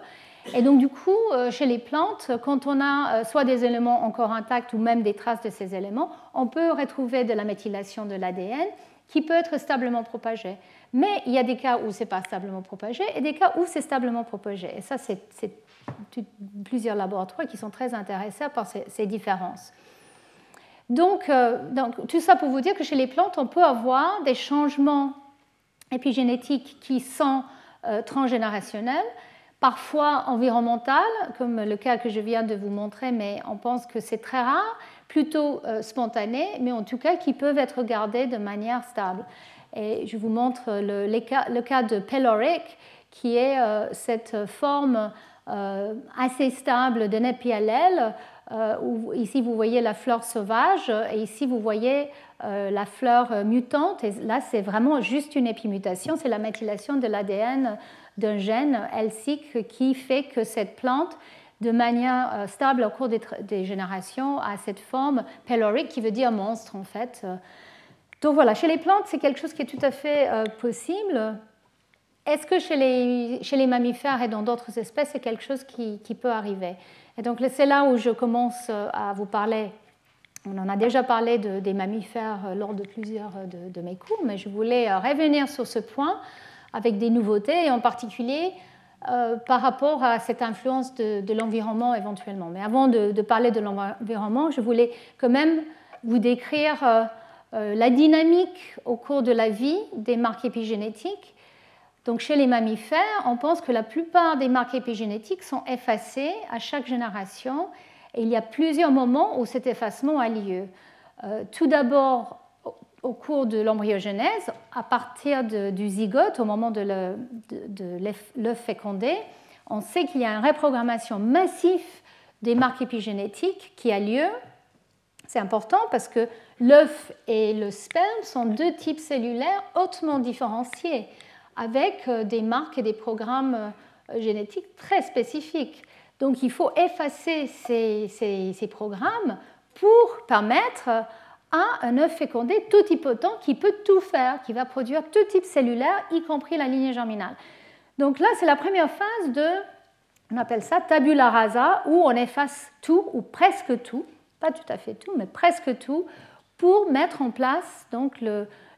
Et donc du coup, chez les plantes, quand on a soit des éléments encore intacts ou même des traces de ces éléments, on peut retrouver de la méthylation de l'ADN qui peut être stablement propagé. Mais il y a des cas où ce n'est pas stablement propagé et des cas où c'est stablement propagé. Et ça, c'est plusieurs laboratoires qui sont très intéressés par ces, différences. Donc, euh, donc, tout ça pour vous dire que chez les plantes, on peut avoir des changements épigénétiques qui sont euh, transgénérationnels, parfois environnementaux, comme le cas que je viens de vous montrer, mais on pense que c'est très rare, plutôt euh, spontanés, mais en tout cas qui peuvent être gardés de manière stable. Et je vous montre le, cas de pyloric, qui est euh, cette forme euh, assez stable de nez où ici vous voyez la fleur sauvage et ici vous voyez la fleur mutante. Et là, c'est vraiment juste une épimutation, c'est la méthylation de l'ADN d'un gène L-SIC qui fait que cette plante, de manière stable au cours des, générations, a cette forme pylorique qui veut dire monstre en fait. Donc voilà, chez les plantes, c'est quelque chose qui est tout à fait possible. Est-ce que chez les, chez les, mammifères et dans d'autres espèces, c'est quelque chose qui, qui, peut arriver? Et donc c'est là où je commence à vous parler on en a déjà parlé des mammifères euh, lors de plusieurs euh, de, mes cours, mais je voulais euh, revenir sur ce point avec des nouveautés, et en particulier par rapport à cette influence de, l'environnement éventuellement. Mais avant de, parler de l'environnement, je voulais quand même vous décrire la dynamique au cours de la vie des marques épigénétiques. Donc chez les mammifères, on pense que la plupart des marques épigénétiques sont effacées à chaque génération et il y a plusieurs moments où cet effacement a lieu. Euh, tout d'abord, au cours de l'embryogenèse, à partir du zygote, au moment de l'œuf fécondé, on sait qu'il y a une reprogrammation massive des marques épigénétiques qui a lieu. C'est important parce que l'œuf et le sperme sont deux types cellulaires hautement différenciés, avec euh, des marques et des programmes euh, génétiques très spécifiques. Donc il faut effacer ces, programmes pour permettre un œuf fécondé tout hypotent qui peut tout faire, qui va produire tout type cellulaire, y compris la lignée germinale. Donc là, c'est la première phase de, on appelle ça tabula rasa, où on efface tout ou presque tout, pas tout à fait tout, mais presque tout, pour mettre en place donc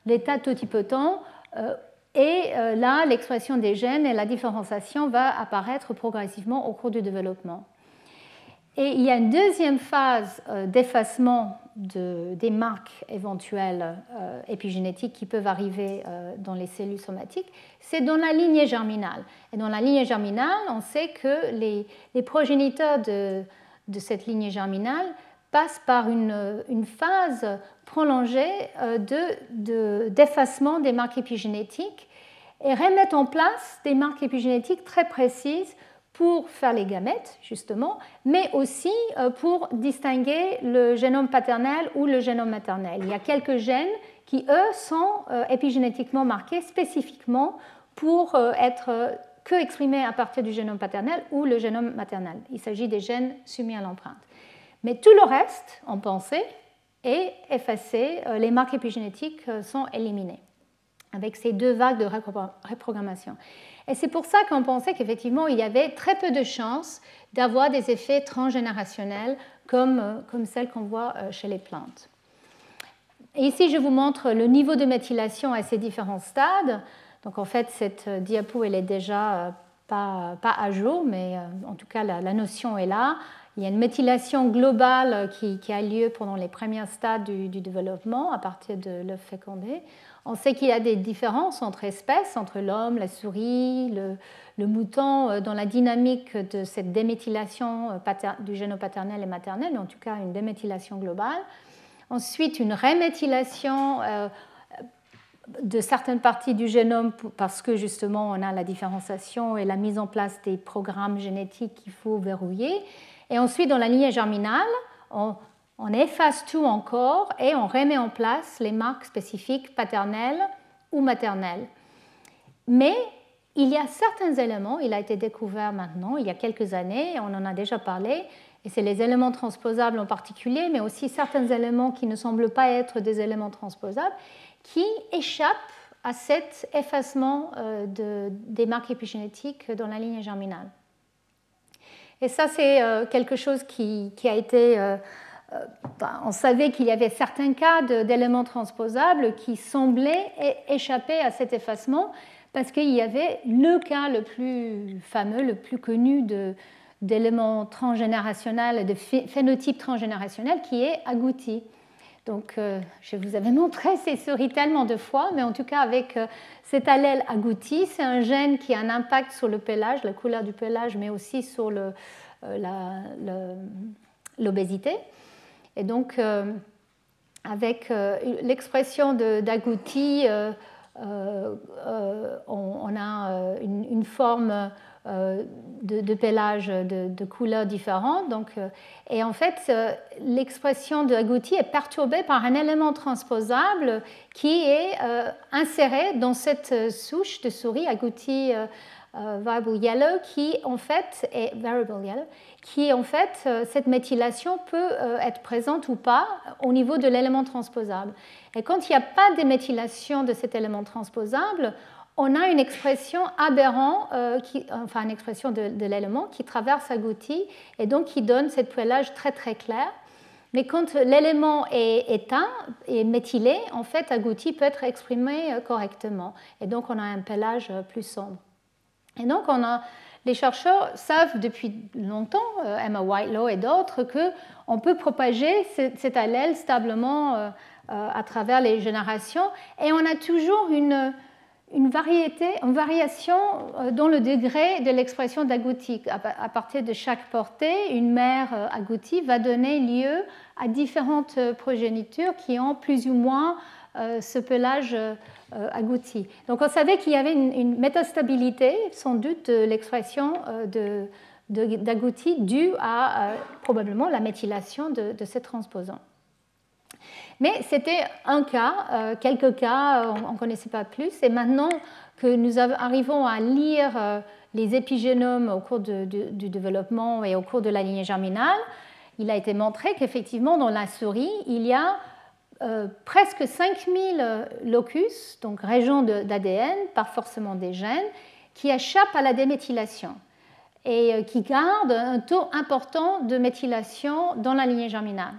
l'état totipotent euh, et euh, là, l'expression des gènes et la différenciation va apparaître progressivement au cours du développement. Et il y a une deuxième phase euh, des marques éventuelles euh, épigénétiques qui peuvent arriver dans les cellules somatiques, c'est dans la lignée germinale. Et dans la lignée germinale, on sait que les, progéniteurs de, cette lignée germinale passent par une, phase prolongée d'effacement des marques épigénétiques et remettre en place des marques épigénétiques très précises pour faire les gamètes, justement, mais aussi euh, pour distinguer le génome paternel ou le génome maternel. Il y a quelques gènes qui, eux, sont euh, épigénétiquement marqués spécifiquement pour euh, être que exprimés à partir du génome paternel ou le génome maternel. Il s'agit des gènes soumis à l'empreinte. Mais tout le reste, en pensée, est effacé, les marques épigénétiques sont éliminées avec ces deux vagues de reprogrammation. Et c'est pour ça qu'on pensait qu'effectivement, il y avait très peu de chances d'avoir des effets transgénérationnels comme, euh, comme celles qu'on voit euh, chez les plantes. Ici, je vous montre le niveau de méthylation à ces différents stades. Donc en fait, cette euh, diapo, elle est déjà pas, pas à jour, mais en tout cas, la, notion est là. Il y a une méthylation globale qui, qui a lieu pendant les premiers stades du développement, à partir de l'œuf fécondé. On sait qu'il y a des différences entre espèces, entre l'homme, la souris, le, mouton, euh, dans la dynamique de cette déméthylation euh, du génome paternel et maternel, en tout cas une déméthylation globale. Ensuite, une reméthylation euh, de certaines parties du génome parce que justement on a la différenciation et la mise en place des programmes génétiques qu'il faut verrouiller. Et ensuite, dans la lignée germinale, on, on efface tout encore et on remet en place les marques spécifiques paternelles ou maternelles. Mais il y a certains éléments, il a été découvert maintenant, il y a quelques années, on en a déjà parlé, et c'est les éléments transposables en particulier, mais aussi certains éléments qui ne semblent pas être des éléments transposables, qui échappent à cet effacement euh, des marques épigénétiques dans la ligne germinale. Et ça, c'est euh, quelque chose qui, a été euh, ben, on savait qu'il y avait certains cas d'éléments transposables qui semblaient échapper à cet effacement parce qu'il y avait le cas le plus fameux, le plus connu d'éléments transgénérationnels, de phénotypes transgénérationnels qui est agouti. Donc, euh, je vous avais montré ces souris tellement de fois, mais en tout cas, avec euh, cet allèle agouti, c'est un gène qui a un impact sur le pelage, la couleur du pelage, mais aussi sur l'obésité. Et donc, euh, avec euh, l'expression d'agouti, euh, on, a une, forme de, de, pelage de, de couleurs différentes. Donc, et en fait, l'expression d'agouti est perturbée par un élément transposable qui est inséré dans cette souche de souris agouti variable yellow, qui en fait est variable yellow, qui en fait cette méthylation peut être présente ou pas au niveau de l'élément transposable. Et quand il n'y a pas de méthylation de cet élément transposable, on a une expression aberrant, qui, enfin une expression de, l'élément qui traverse agouti et donc qui donne cette poêlage très très clair. Mais quand l'élément est éteint et méthylé, en fait, agouti peut être exprimé euh, correctement. Et donc, on a un pelage euh, plus sombre. Et donc, les chercheurs savent depuis longtemps, euh, Emma Whitelaw et d'autres, qu'on peut propager cet allèle stablement à travers les générations. Et on a toujours une, variété, une variation dans le degré de l'expression d'agouti. À partir de chaque portée, une mère agoutie va donner lieu à différentes progénitures qui ont plus ou moins euh, ce pelage euh, agouti. Donc on savait qu'il y avait une, métastabilité, sans doute, de l'expression euh, d'agouti due à probablement la méthylation de, ces transposants. Mais c'était un cas, quelques cas, on ne connaissait pas plus. Et maintenant que nous arrivons à lire les épigénomes au cours du développement et au cours de la lignée germinale, il a été montré qu'effectivement, dans la souris, il y a euh, presque 5000 locus, donc régions d'ADN, par forcément des gènes, qui échappent à la déméthylation et euh, qui gardent un taux important de méthylation dans la lignée germinale.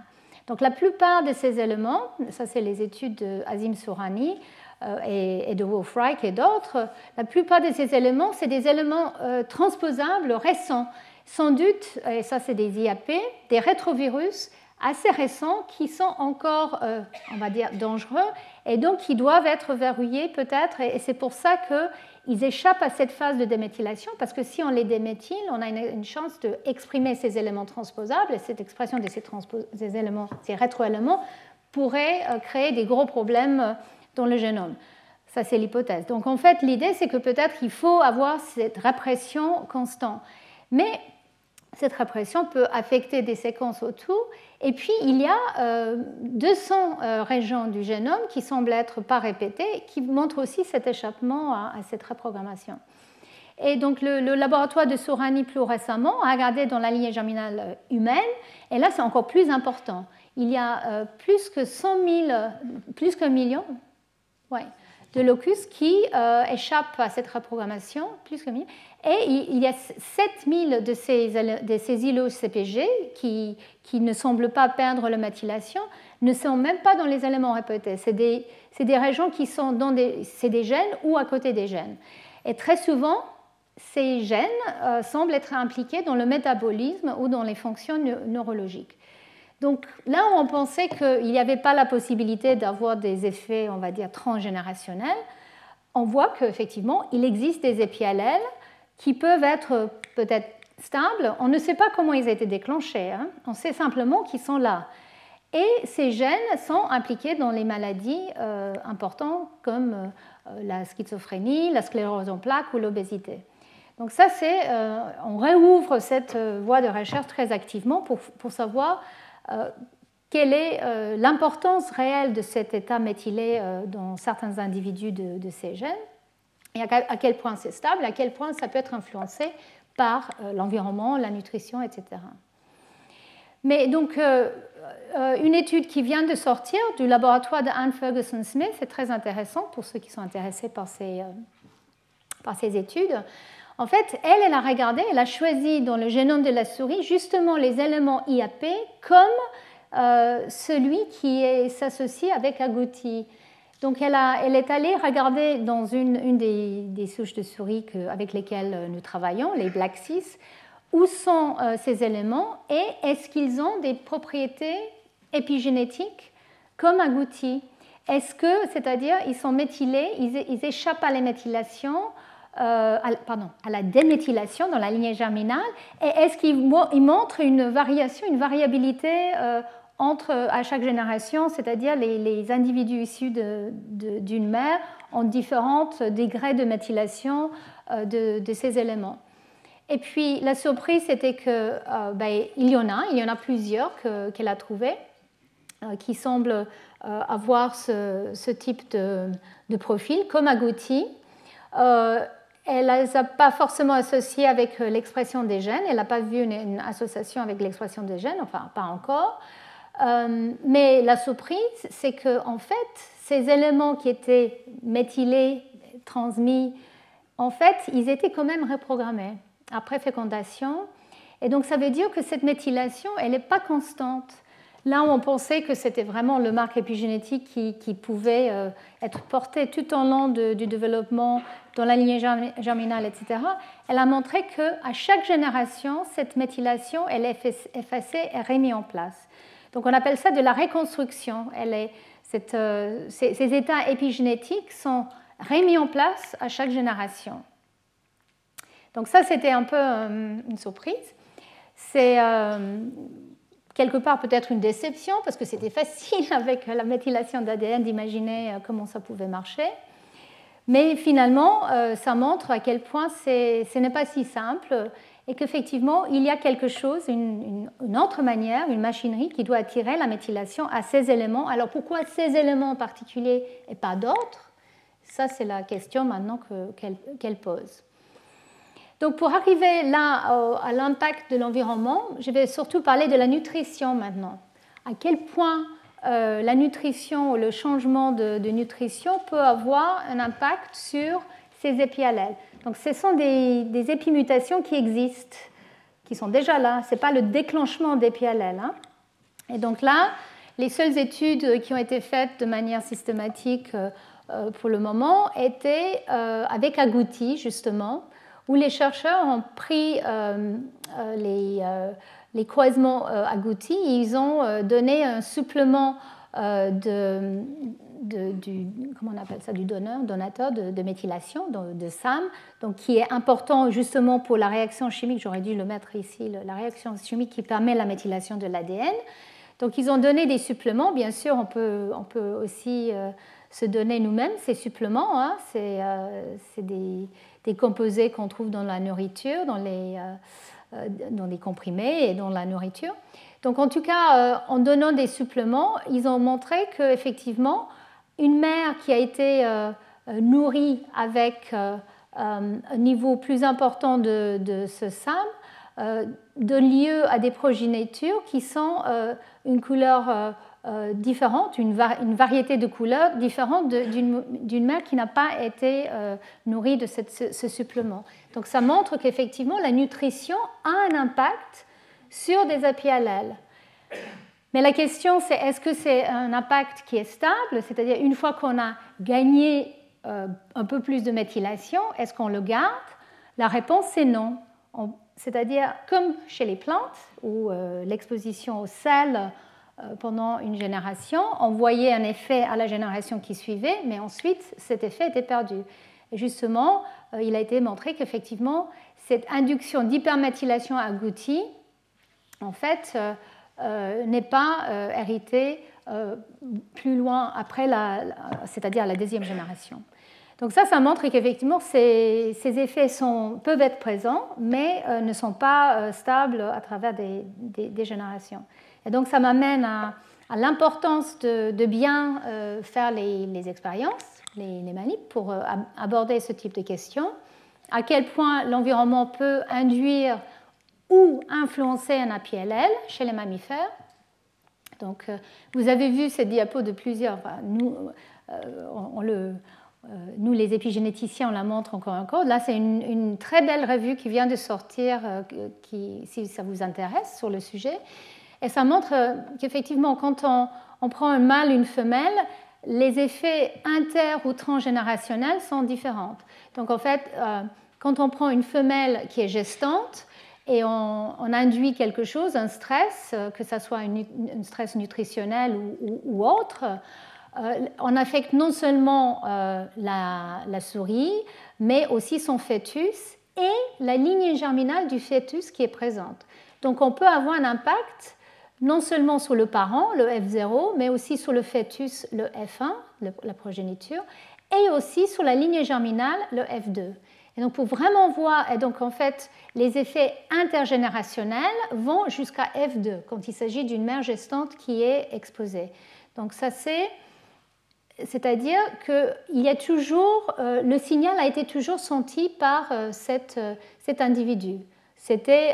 Donc la plupart de ces éléments, ça c'est les études d'Azim Sourani euh, et, de Wolf Reich et d'autres, la plupart de ces éléments, c'est des éléments transposables récents sans doute, et ça c'est des IAP, des rétrovirus assez récents qui sont encore, euh, on va dire, dangereux et donc qui doivent être verrouillés peut-être. Et c'est pour ça qu'ils échappent à cette phase de déméthylation parce que si on les déméthyle, on a une, chance d'exprimer ces éléments transposables et cette expression de ces, éléments, ces rétroéléments pourrait euh, créer des gros problèmes euh, dans le génome. Ça, c'est l'hypothèse. Donc, en fait, l'idée, c'est que peut-être il faut avoir cette répression constante. Mais cette répression peut affecter des séquences autour. Et puis, il y a 200 euh, euh, régions du génome qui semblent être pas répétées, qui montrent aussi cet échappement à, cette reprogrammation. Et donc, le, laboratoire de Sourani, plus récemment, a regardé dans la lignée germinale euh, humaine, et là, c'est encore plus important. Il y a plus que 100 000, plus qu'un million, ouais, de locus qui euh, échappent à cette reprogrammation, plus que 1000. Et il y a 7000 de ces, de ces îlots CPG qui, qui, ne semblent pas perdre la méthylation, ne sont même pas dans les éléments répétés. C'est des, des, régions qui sont dans des, des gènes ou à côté des gènes. Et très souvent, ces gènes euh, semblent être impliqués dans le métabolisme ou dans les fonctions neurologiques. Donc là où on pensait qu'il n'y avait pas la possibilité d'avoir des effets, on va dire, transgénérationnels, on voit qu'effectivement, il existe des épiallèles qui peuvent être peut-être stables. On ne sait pas comment ils ont été déclenchés, hein. on sait simplement qu'ils sont là. Et ces gènes sont impliqués dans les maladies euh, importantes comme euh, la schizophrénie, la sclérose en plaques ou l'obésité. Donc ça, c'est, euh, on réouvre cette voie de recherche très activement pour, pour savoir quelle est euh, l'importance réelle de cet état méthylé euh, dans certains individus de, ces gènes et à quel point c'est stable, à quel point ça peut être influencé par l'environnement, la nutrition, etc. Mais donc, une étude qui vient de sortir du laboratoire de Anne Ferguson Smith, c'est très intéressant pour ceux qui sont intéressés par ces, par ces études. En fait, elle, elle a regardé, elle a choisi dans le génome de la souris justement les éléments IAP comme euh, celui qui s'associe avec agouti. Donc elle, est allée regarder dans une, des, souches de souris avec lesquelles nous travaillons, les Black 6, où sont euh, ces éléments et est-ce qu'ils ont des propriétés épigénétiques comme agouti Est-ce que, c'est-à-dire, ils sont méthylés, ils, échappent à la méthylation euh, à, la déméthylation dans la lignée germinale Et est-ce qu'il montre une variation, une variabilité euh, entre, à chaque génération, c'est-à-dire les, individus issus d'une mère ont différents degrés de méthylation euh, de, ces éléments Et puis la surprise, c'était qu'il ben, y en a, il y en a plusieurs qu'elle a trouvés qui semblent avoir ce, type de, profil, comme agouti. Elle ne les a pas forcément associées avec euh, l'expression des gènes. Elle n'a pas vu une, association avec l'expression des gènes, enfin pas encore. Euh, mais la surprise, c'est que en fait, ces éléments qui étaient méthylés, transmis, en fait, ils étaient quand même reprogrammés après fécondation. Et donc, ça veut dire que cette méthylation, elle n'est pas constante. Là où on pensait que c'était vraiment le marque épigénétique qui, pouvait euh, être porté tout au long du développement dans la lignée germinale, etc., elle a montré qu'à chaque génération, cette méthylation, elle est effacée et remise en place. Donc on appelle ça de la reconstruction. Euh, ces, états épigénétiques sont remis en place à chaque génération. Donc ça, c'était un peu euh, une surprise. C'est quelque part peut-être une déception parce que c'était facile avec la méthylation d'ADN d'imaginer euh, comment ça pouvait marcher. Mais finalement, euh, ça montre à quel point ce n'est pas si simple et qu'effectivement, il y a quelque chose, une, autre manière, une machinerie qui doit attirer la méthylation à ces éléments. Alors pourquoi ces éléments en particulier et pas d'autres? Ça, c'est la question maintenant qu'elle pose. Donc pour arriver là à l'impact de l'environnement, je vais surtout parler de la nutrition maintenant. À quel point euh, la nutrition ou le changement de, nutrition peut avoir un impact sur ces épiallèles. Donc ce sont des, épimutations qui existent, qui sont déjà là. Ce n'est pas le déclenchement d'épiallèles. Hein. Et donc là, les seules études qui ont été faites de manière systématique euh, euh, pour le moment étaient avec agouti, justement, où les chercheurs ont pris euh, euh, les, euh, les, croisements agoutis et ils ont donné un supplément de, du, comment on appelle ça, du donneur, donateur de, méthylation, de, SAM, donc qui est important justement pour la réaction chimique, j'aurais dû le mettre ici, la réaction chimique qui permet la méthylation de l'ADN. Donc ils ont donné des suppléments, bien sûr on peut, on peut aussi se donner nous-mêmes ces suppléments, hein. c'est des des composés qu'on trouve dans la nourriture, dans les, euh, euh, dans les comprimés et dans la nourriture. Donc en tout cas, euh, en donnant des suppléments, ils ont montré qu'effectivement, une mère qui a été nourrie avec un niveau plus important de, de ce SAM donne lieu à des progénitures qui sont une couleur euh, différente, une, variété de couleurs différente d'une mère qui n'a pas été euh, nourrie de ce, supplément. Donc ça montre qu'effectivement la nutrition a un impact sur des apiallèles. Mais la question c'est est-ce que c'est un impact qui est stable, c'est-à-dire une fois qu'on a gagné euh, un peu plus de méthylation, est-ce qu'on le garde? La réponse c'est non. C'est-à-dire comme chez les plantes où l'exposition au sel euh, pendant une génération, on voyait un effet à la génération qui suivait, mais ensuite cet effet était perdu. Et justement, euh, il a été montré qu'effectivement, cette induction d'hyperméthylation agoutie, en fait, euh, n'est pas héritée plus loin après, c'est-à-dire la deuxième génération. Donc ça, ça montre qu'effectivement, ces, effets sont, peuvent être présents, mais ne sont pas stables à travers des générations. Et donc ça m'amène à, l'importance de, bien euh, faire les, expériences, les, les, pour euh, aborder ce type de questions. À quel point l'environnement peut induire ou influencer un APLL chez les mammifères. Donc, euh, vous avez vu cette diapo de plusieurs. nous, les épigénéticiens, on la montre encore et encore. Là, c'est une, une, très belle revue qui vient de sortir, qui, si ça vous intéresse, sur le sujet. Et ça montre euh, qu'effectivement, quand on, prend un mâle, une femelle, les effets inter ou transgénérationnels sont différents. Donc en fait, euh, quand on prend une femelle qui est gestante et on, induit quelque chose, un stress, euh, que ce soit un stress nutritionnel ou, autre, on affecte non seulement la, souris, mais aussi son fœtus et la lignée germinale du fœtus qui est présente. Donc on peut avoir un impact non seulement sur le parent, le F0, mais aussi sur le fœtus, le F1, la progéniture, et aussi sur la lignée germinale, le F2. Et donc pour vraiment voir, et donc en fait, les effets intergénérationnels vont jusqu'à F2 quand il s'agit d'une mère gestante qui est exposée. Donc ça c'est c'est-à-dire que il y a toujours, le signal a été toujours senti par cet individu. C'était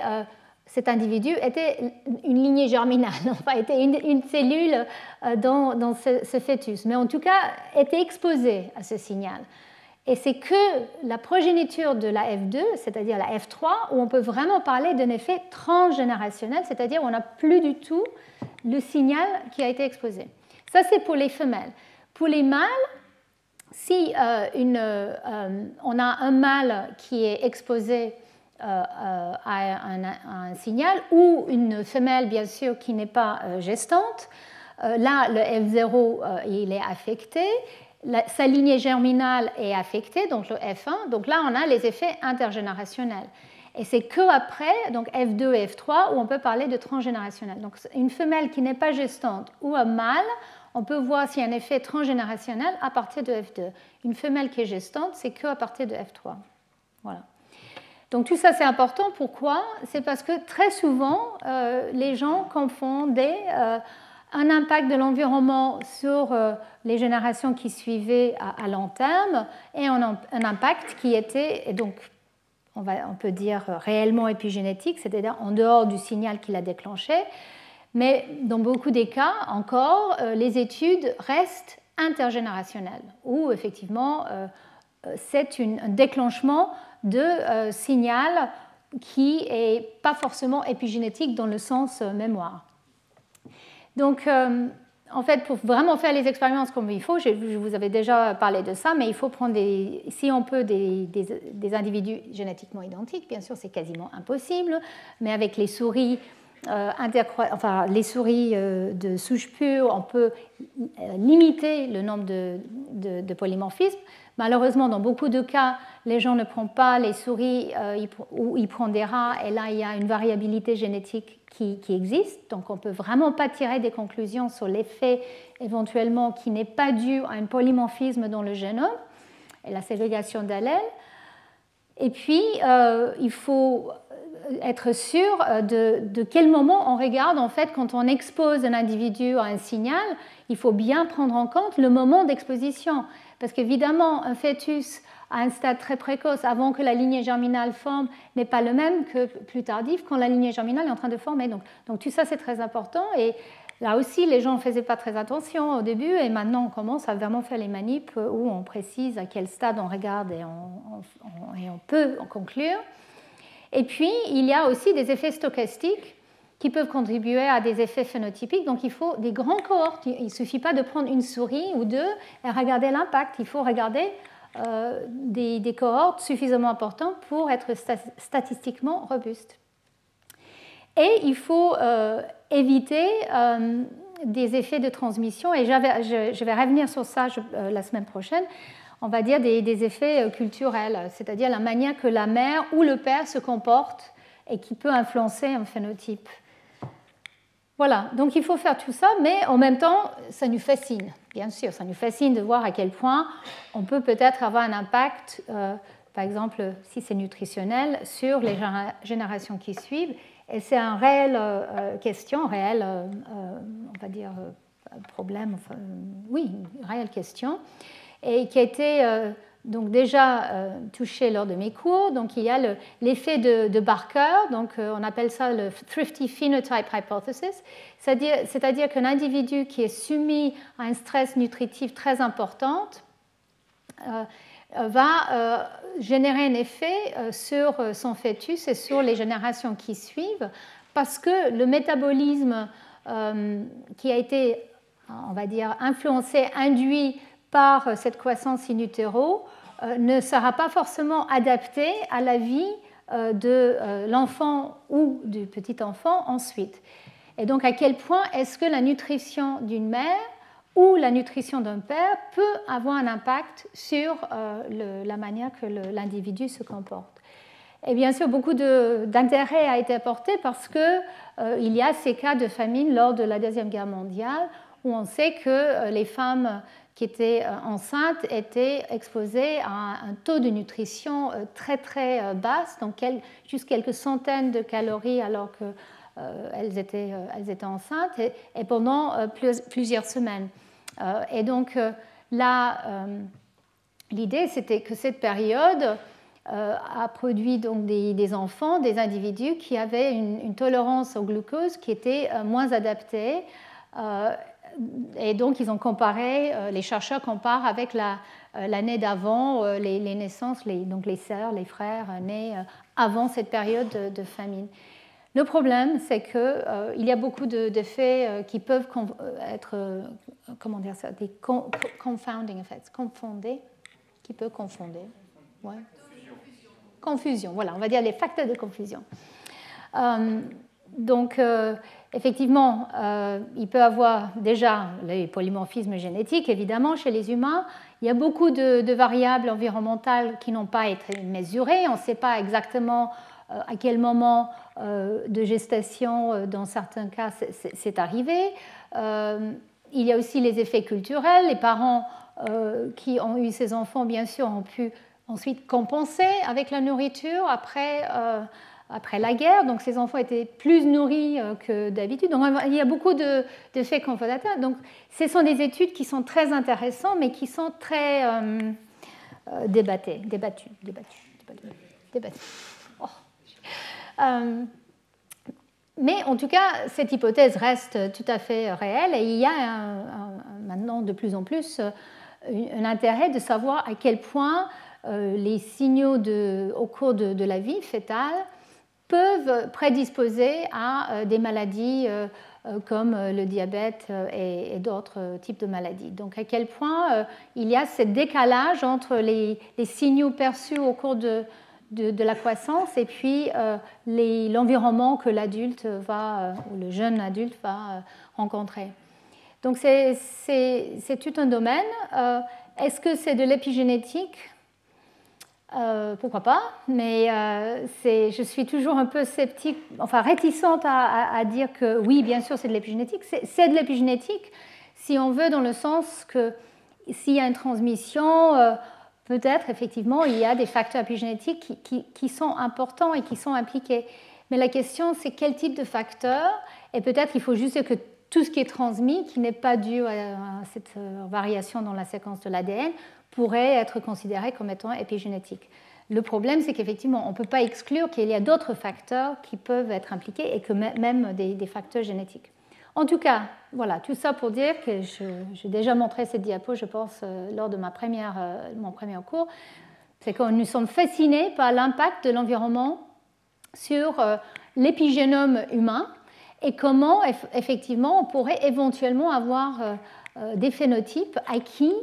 cet individu était une lignée germinale, enfin était une, cellule dans, ce, fœtus, mais en tout cas était exposé à ce signal. Et c'est que la progéniture de la F2, c'est-à-dire la F3, où on peut vraiment parler d'un effet transgénérationnel, c'est-à-dire on n'a plus du tout le signal qui a été exposé. Ça, c'est pour les femelles. Pour les mâles, si euh, une, euh, on a un mâle qui est exposé euh, à un, signal ou une femelle, bien sûr, qui n'est pas gestante, là, le F0, il est affecté sa lignée germinale est affectée, donc le F1. Donc là, on a les effets intergénérationnels. Et c'est que après, donc F2 et F3, où on peut parler de transgénérationnel. Donc une femelle qui n'est pas gestante ou un mâle, on peut voir s'il y a un effet transgénérationnel à partir de F2. Une femelle qui est gestante, c'est que à partir de F3. Voilà. Donc tout ça c'est important. Pourquoi? C'est parce que très souvent euh, les gens confondaient euh, un impact de l'environnement sur euh, les générations qui suivaient à, long terme et un, impact qui était, donc, on, va, on peut dire réellement épigénétique, c'est-à-dire en dehors du signal qui l'a déclenché. Mais dans beaucoup des cas, encore, euh, les études restent intergénérationnelles, où effectivement, c'est un déclenchement de signal qui n'est pas forcément épigénétique dans le sens mémoire. Donc, euh, en fait, pour vraiment faire les expériences comme il faut, je vous avais déjà parlé de ça, mais il faut prendre, des, si on peut, des, individus génétiquement identiques. Bien sûr, c'est quasiment impossible, mais avec les souris, euh, enfin, les souris euh, de souche pure, on peut limiter le nombre de, de polymorphismes. Malheureusement, dans beaucoup de cas, les gens ne prennent pas les souris ou ils prennent des rats, et là, il y a une variabilité génétique qui, existe. Donc on ne peut vraiment pas tirer des conclusions sur l'effet éventuellement qui n'est pas dû à un polymorphisme dans le génome et la ségrégation d'allèles. Et puis, euh, il faut être sûr euh, de, quel moment on regarde. En fait, quand on expose un individu à un signal, il faut bien prendre en compte le moment d'exposition. Parce qu'évidemment, un fœtus à un stade très précoce, avant que la lignée germinale forme, n'est pas le même que plus tardif, quand la lignée germinale est en train de former. Donc, tout ça, c'est très important. Et là aussi, les gens ne faisaient pas très attention au début, et maintenant, on commence à vraiment faire les manips où on précise à quel stade on regarde et on, et on peut en conclure. Et puis, il y a aussi des effets stochastiques qui peuvent contribuer à des effets phénotypiques. Donc il faut des grands cohortes. Il ne suffit pas de prendre une souris ou deux et regarder l'impact. Il faut regarder euh, des, cohortes suffisamment importantes pour être statistiquement robustes. Et il faut euh, éviter euh, des effets de transmission, et je, vais revenir sur ça la semaine prochaine, on va dire des, effets culturels, c'est-à-dire la manière que la mère ou le père se comporte et qui peut influencer un phénotype. Voilà, donc il faut faire tout ça, mais en même temps, ça nous fascine, bien sûr, ça nous fascine de voir à quel point on peut peut-être avoir un impact, euh, par exemple, si c'est nutritionnel, sur les générations qui suivent. Et c'est un réel euh, euh, question, réel, on va dire, problème, oui, une réelle question, et qui a été donc déjà euh, touché lors de mes cours. Donc il y a l'effet de, Barker, donc euh, on appelle ça le Thrifty Phenotype Hypothesis, c'est-à-dire qu'un individu qui est soumis à un stress nutritif très important euh, va générer un effet sur son fœtus et sur les générations qui suivent, parce que le métabolisme qui a été, on va dire, influencé, induit par cette croissance in utero ne sera pas forcément adapté à la vie euh, de euh, l'enfant ou du petit enfant ensuite. Et donc à quel point est-ce que la nutrition d'une mère ou la nutrition d'un père peut avoir un impact sur la manière que l'individu se comporte? Et bien sûr, beaucoup d'intérêt a été apporté parce qu'il y a ces cas de famine lors de la Deuxième Guerre mondiale où on sait que les femmes qui étaient euh, enceintes étaient exposées à un taux de nutrition euh, très très euh, basse, donc juste quelques centaines de calories alors qu'elles étaient, elles étaient enceintes et, pendant plusieurs semaines. Et donc l'idée, c'était que cette période a produit donc des, enfants, des individus qui avaient une, tolérance au glucose qui était moins adaptée. Et donc, ils ont comparé, les chercheurs comparent avec l'année d'avant les, naissances, donc les sœurs, les frères nés avant cette période de famine. Le problème, c'est qu'il euh, y a beaucoup d'effets euh, qui peuvent euh, être, comment dire ça, des confounding effects, confondés, qui peuvent confonder. Confusion, voilà, on va dire les facteurs de confusion. donc, effectivement, il peut avoir déjà les polymorphismes génétiques, évidemment, chez les humains. Il y a beaucoup de, variables environnementales qui n'ont pas été mesurées. On ne sait pas exactement euh, à quel moment euh, de gestation, euh, dans certains cas, c'est arrivé. il y a aussi les effets culturels. Les parents qui ont eu ces enfants, bien sûr, ont pu ensuite compenser avec la nourriture après, après la guerre. Donc ces enfants étaient plus nourris que d'habitude. Donc il y a beaucoup d'effets de, confondateurs. Donc ce sont des études qui sont très intéressantes, mais qui sont très débattues. débattues, débattues, débattues. Euh, mais en tout cas, cette hypothèse reste tout à fait réelle et il y a maintenant de plus en plus euh, un intérêt de savoir à quel point euh, les signaux de, au cours de, la vie fétale peuvent prédisposer à des maladies comme le diabète et, d'autres types de maladies. Donc à quel point il y a ce décalage entre les, signaux perçus au cours de, de, la croissance et puis euh, l'environnement que l'adulte va, euh, ou le jeune adulte va euh, rencontrer. Donc c'est tout un domaine. Est-ce que c'est de l'épigénétique? Pourquoi pas, mais je suis toujours un peu sceptique, enfin réticente à, dire que oui, bien sûr, c'est de l'épigénétique. C'est de l'épigénétique si on veut, dans le sens que s'il y a une transmission, peut-être effectivement il y a des facteurs épigénétiques qui, sont importants et qui sont impliqués. Mais la question c'est quel type de facteurs et peut-être il faut juste que tout ce qui est transmis, qui n'est pas dû à cette euh, variation dans la séquence de l'ADN, pourrait être considéré comme étant épigénétique. Le problème, c'est qu'effectivement, on ne peut pas exclure qu'il y a d'autres facteurs qui peuvent être impliqués et que même des facteurs génétiques. En tout cas, voilà, tout ça pour dire que j'ai déjà montré cette diapo, je pense, euh, lors de ma première, euh, mon premier cours, c'est que nous sommes fascinés par l'impact de l'environnement sur euh, l'épigénome humain et comment effectivement on pourrait éventuellement avoir des phénotypes acquis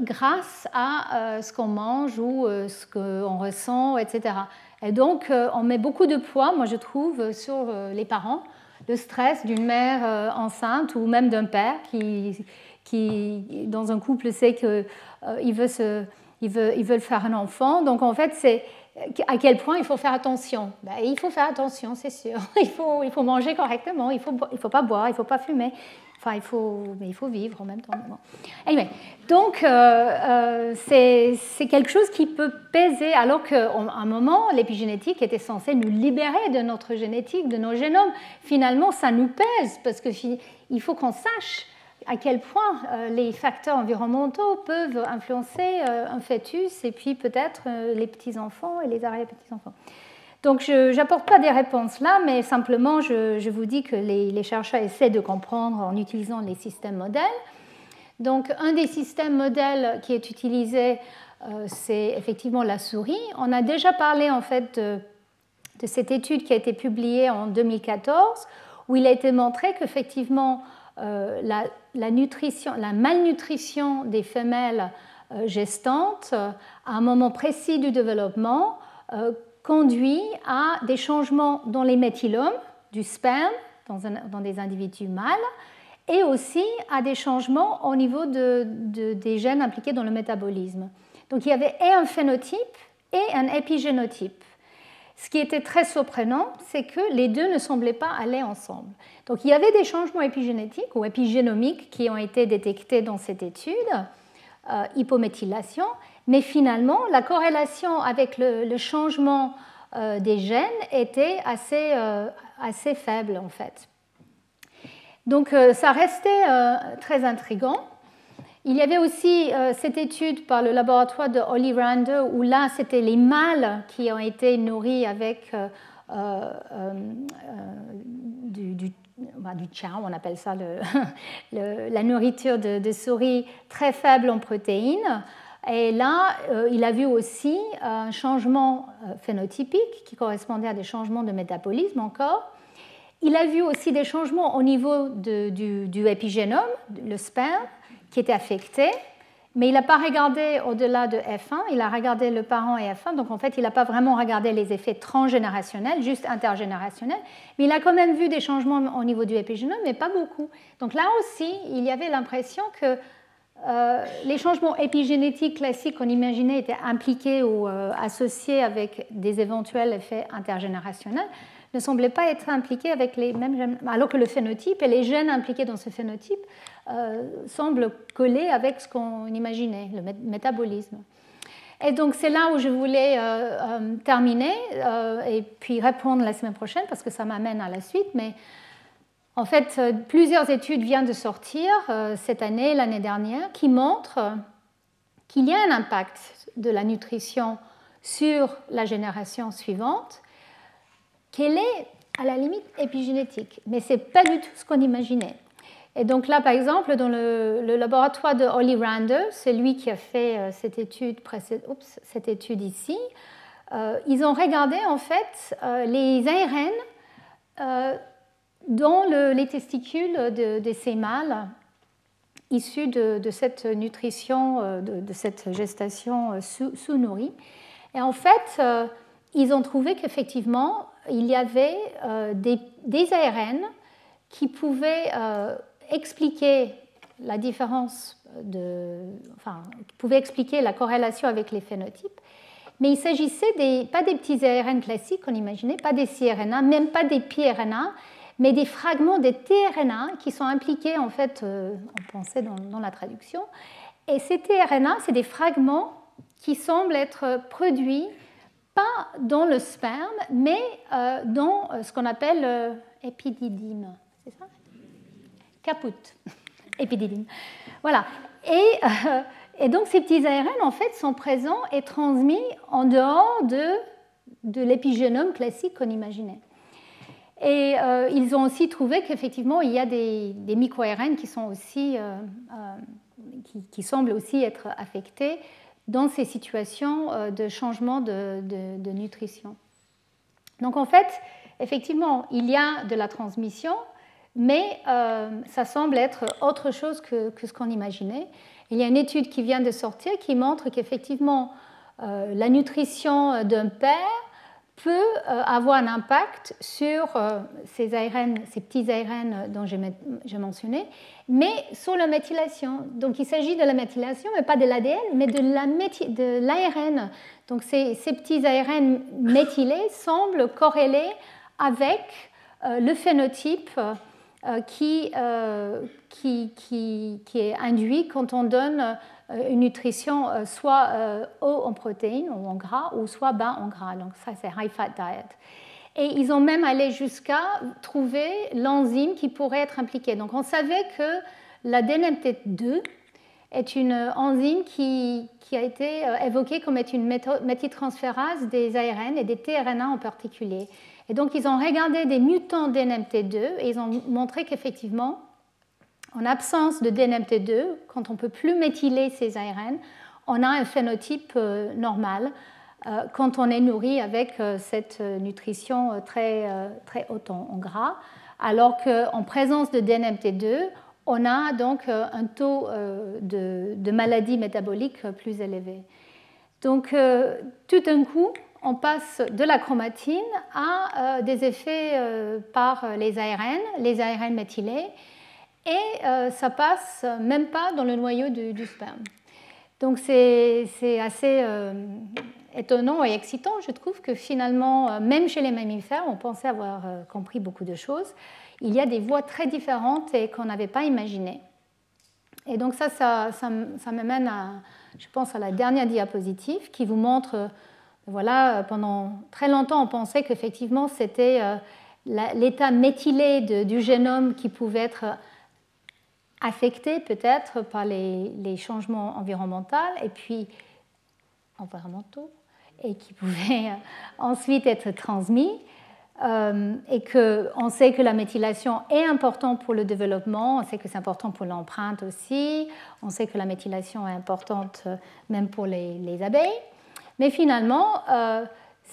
grâce à ce qu'on mange ou ce qu'on ressent, etc. Et donc on met beaucoup de poids, moi je trouve, sur les parents le stress d'une mère euh, enceinte ou même d'un père qui, qui, dans un couple, sait qu'ils euh, veut ils faire un enfant. Donc en fait, c'est à quel point il faut faire attention. Ben, il faut faire attention, c'est sûr. Il faut, il faut manger correctement, il ne faut, il faut pas boire, il ne faut pas fumer. Enfin, il faut, mais il faut vivre en même temps. Anyway, donc, euh, euh, c'est quelque chose qui peut peser, alors qu'à un moment, l'épigénétique était censée nous libérer de notre génétique, de nos génomes. Finalement, ça nous pèse, parce qu'il faut qu'on sache à quel point euh, les facteurs environnementaux peuvent influencer un fœtus et puis peut-être les petits-enfants et les arrière-petits-enfants. Donc je n'apporte pas des réponses là, mais simplement je, vous dis que les, chercheurs essaient de comprendre en utilisant les systèmes modèles. Donc un des systèmes modèles qui est utilisé, euh, c'est effectivement la souris. On a déjà parlé en fait de, cette étude qui a été publiée en 2014, où il a été montré qu'effectivement euh, la, nutrition, la malnutrition des femelles euh, gestantes à un moment précis du développement conduit à des changements dans les méthylomes du sperme dans, des individus mâles et aussi à des changements au niveau des gènes impliqués dans le métabolisme. Donc il y avait et un phénotype et un épigénotype. Ce qui était très surprenant, c'est que les deux ne semblaient pas aller ensemble. Donc il y avait des changements épigénétiques ou épigénomiques qui ont été détectés dans cette étude, euh, hypométhylation, mais finalement, la corrélation avec le, changement euh, des gènes était assez, euh, assez, faible en fait. Donc euh, ça restait très intrigant. Il y avait aussi cette étude par le laboratoire de Holly Rander où là, c'était les mâles qui ont été nourris avec du, du, bah, on appelle ça la nourriture de, souris très faible en protéines. Et là, euh, il a vu aussi un changement euh, phénotypique qui correspondait à des changements de métabolisme encore. Il a vu aussi des changements au niveau du, du, épigénome, le sperme, qui était affecté. Mais il n'a pas regardé au-delà de F1, il a regardé le parent et F1, donc en fait il n'a pas vraiment regardé les effets transgénérationnels, juste intergénérationnels, mais il a quand même vu des changements au niveau du épigénome, mais pas beaucoup. Donc là aussi, il y avait l'impression que euh, les changements épigénétiques classiques qu'on imaginait étaient impliqués ou euh, associés avec des éventuels effets intergénérationnels ne semblaient pas être impliqués avec les mêmes gènes, alors que le phénotype et les gènes impliqués dans ce phénotype euh, semble coller avec ce qu'on imaginait, le métabolisme. Et donc c'est là où je voulais terminer et puis répondre la semaine prochaine parce que ça m'amène à la suite. Mais en fait, plusieurs études viennent de sortir cette année, l'année dernière, qui montrent qu'il y a un impact de la nutrition sur la génération suivante, qu'elle est à la limite épigénétique, mais ce n'est pas du tout ce qu'on imaginait. Et donc là, par exemple, dans le, laboratoire de Holly Rander, c'est lui qui a fait euh, cette étude, ici, euh, ils ont regardé en fait euh, les ARN dans les testicules de, ces mâles issus de, cette nutrition, de, cette gestation sous-nourrie. et en fait, ils ont trouvé qu'effectivement, il y avait des, ARN qui pouvaient expliquer la différence enfin, pouvait expliquer la corrélation avec les phénotypes, mais il s'agissait des, pas des petits ARN classiques qu'on imaginait, pas des cRNA, même pas des pRNA, mais des fragments des tRNA qui sont impliqués, en fait, euh, on pensait dans, la traduction. Et ces tRNA, c'est des fragments qui semblent être produits pas dans le sperme, mais euh, dans euh, ce qu'on appelle épididyme. C'est ça? Caput, épididyme. Voilà. Et, et, donc ces petits ARN en fait sont présents et transmis en dehors de, de l'épigénome classique qu'on imaginait. Et euh, ils ont aussi trouvé qu'effectivement il y a des, des micro-ARN qui sont aussi euh, qui, qui, semblent aussi être affectés dans ces situations de changement de, nutrition. Donc en fait, effectivement, il y a de la transmission, mais euh, ça semble être autre chose que, ce qu'on imaginait. Il y a une étude qui vient de sortir qui montre qu'effectivement, euh, la nutrition d'un père peut euh, avoir un impact sur ces ARN, ces petits ARN dont j'ai mentionné, mais sur la méthylation. Donc il s'agit de la méthylation, mais pas de l'ADN, mais de l'ARN. Donc ces, petits ARN méthylés semblent corréler avec le phénotype euh, euh, qui, qui, qui, est induit quand on donne euh, une nutrition soit haut en protéines ou en gras ou soit bas en gras. Donc ça c'est high fat diet. Et ils ont même allé jusqu'à trouver l'enzyme qui pourrait être impliquée. Donc on savait que la DNMT2 est une enzyme qui, qui a été évoquée comme étant une méthyltransférase des ARN et des tRNA en particulier. Et donc, ils ont regardé des mutants DNMT2 et ils ont montré qu'effectivement, en absence de DNMT2, quand on ne peut plus méthyler ces ARN, on a un phénotype euh, normal euh, quand on est nourri avec euh, cette nutrition très, très haute en gras, alors qu'en présence de DNMT2, on a donc un taux de, de maladie métabolique plus élevé. Donc, tout d'un coup, on passe de la chromatine à des effets par les ARN, les ARN méthylés, et euh, ça passe même pas dans le noyau du, sperme. Donc c'est assez étonnant et excitant, je trouve, que finalement, même chez les mammifères, on pensait avoir compris beaucoup de choses. Il y a des voies très différentes et qu'on n'avait pas imaginées. Et donc ça, ça, ça, m'amène à, je pense, à la dernière diapositive qui vous montre voilà, euh, pendant très longtemps, on pensait qu'effectivement, c'était euh, l'état méthylé du génome qui pouvait être affectés peut-être par les, changements environnementaux et puis environnementaux et qui pouvaient ensuite être transmis. Euh, et qu'on sait que la méthylation est importante pour le développement, on sait que c'est important pour l'empreinte aussi, on sait que la méthylation est importante euh, même pour les, abeilles. Mais finalement, euh,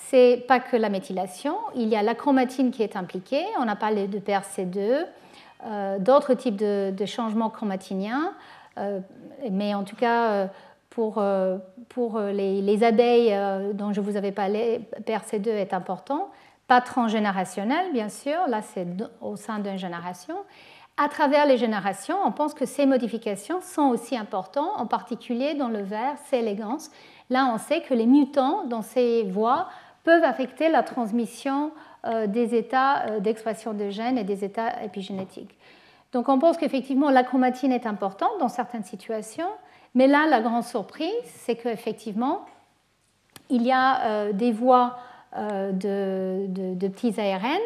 ce n'est pas que la méthylation, il y a la chromatine qui est impliquée, on a parlé de PRC2, euh, d'autres types de, changements chromatiniens, mais en tout cas, pour, pour les, les, abeilles dont je vous avais parlé, PRC2 est important pas transgénérationnel, bien sûr, là c'est au sein d'une génération. À travers les générations, on pense que ces modifications sont aussi importantes, en particulier dans le ver C. elegans. Là, on sait que les mutants dans ces voies peuvent affecter la transmission euh, des états euh, d'expression de gènes et des états épigénétiques. Donc on pense qu'effectivement la chromatine est importante dans certaines situations, mais là la grande surprise, c'est qu'effectivement il y a euh, des voies euh, de, petits ARN,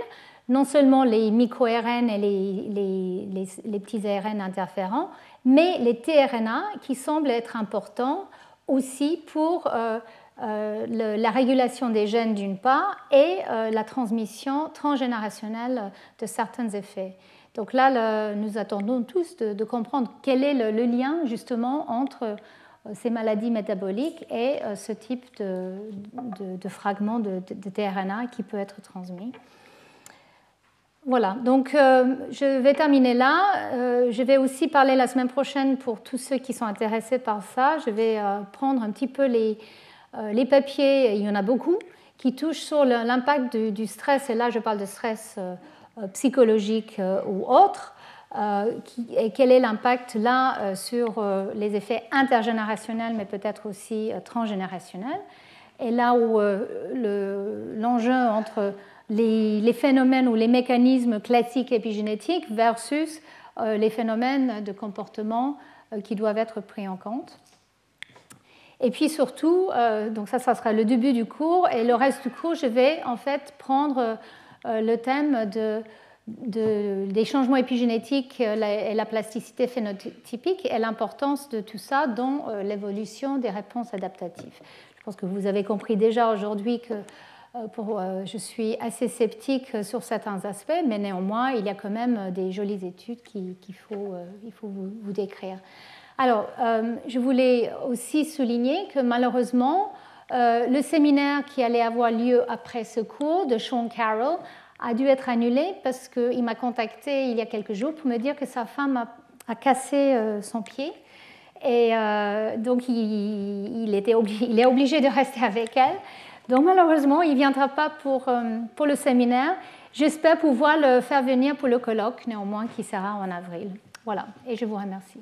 non seulement les micro-ARN et les, petits ARN interférents, mais les tRNA qui semblent être importants aussi pour euh, euh, la régulation des gènes d'une part et la transmission transgénérationnelle de certains effets. Donc là, nous attendons tous de, comprendre quel est le lien justement entre euh, ces maladies métaboliques et euh, ce type de, de, fragments de, tRNA qui peut être transmis. Voilà, donc euh, je vais terminer là. je vais aussi parler la semaine prochaine pour tous ceux qui sont intéressés par ça. Je vais prendre un petit peu les, les, papiers, il y en a beaucoup, qui touchent sur l'impact du, stress, et là je parle de stress psychologique ou autre, euh, et quel est l'impact là euh, sur euh, les effets intergénérationnels, mais peut-être aussi transgénérationnels. Et là où l'enjeu entre les, phénomènes ou les mécanismes classiques épigénétiques versus les phénomènes de comportement qui doivent être pris en compte. Et puis surtout, donc ça, ça sera le début du cours, et le reste du cours, je vais en fait prendre le thème de des changements épigénétiques et la plasticité phénotypique et l'importance de tout ça dans euh, l'évolution des réponses adaptatives. Je pense que vous avez compris déjà aujourd'hui que euh, euh, je suis assez sceptique sur certains aspects, mais néanmoins, il y a quand même des jolies études qu'il faut, il faut vous, décrire. Alors, je voulais aussi souligner que malheureusement, le séminaire qui allait avoir lieu après ce cours de Sean Carroll a dû être annulé parce qu'il m'a contacté il y a quelques jours pour me dire que sa femme a, cassé euh, son pied. Et euh, donc, il, est obligé de rester avec elle. Donc, malheureusement, il ne viendra pas euh, pour le séminaire. J'espère pouvoir le faire venir pour le colloque, néanmoins, qui sera en avril. Voilà, et je vous remercie.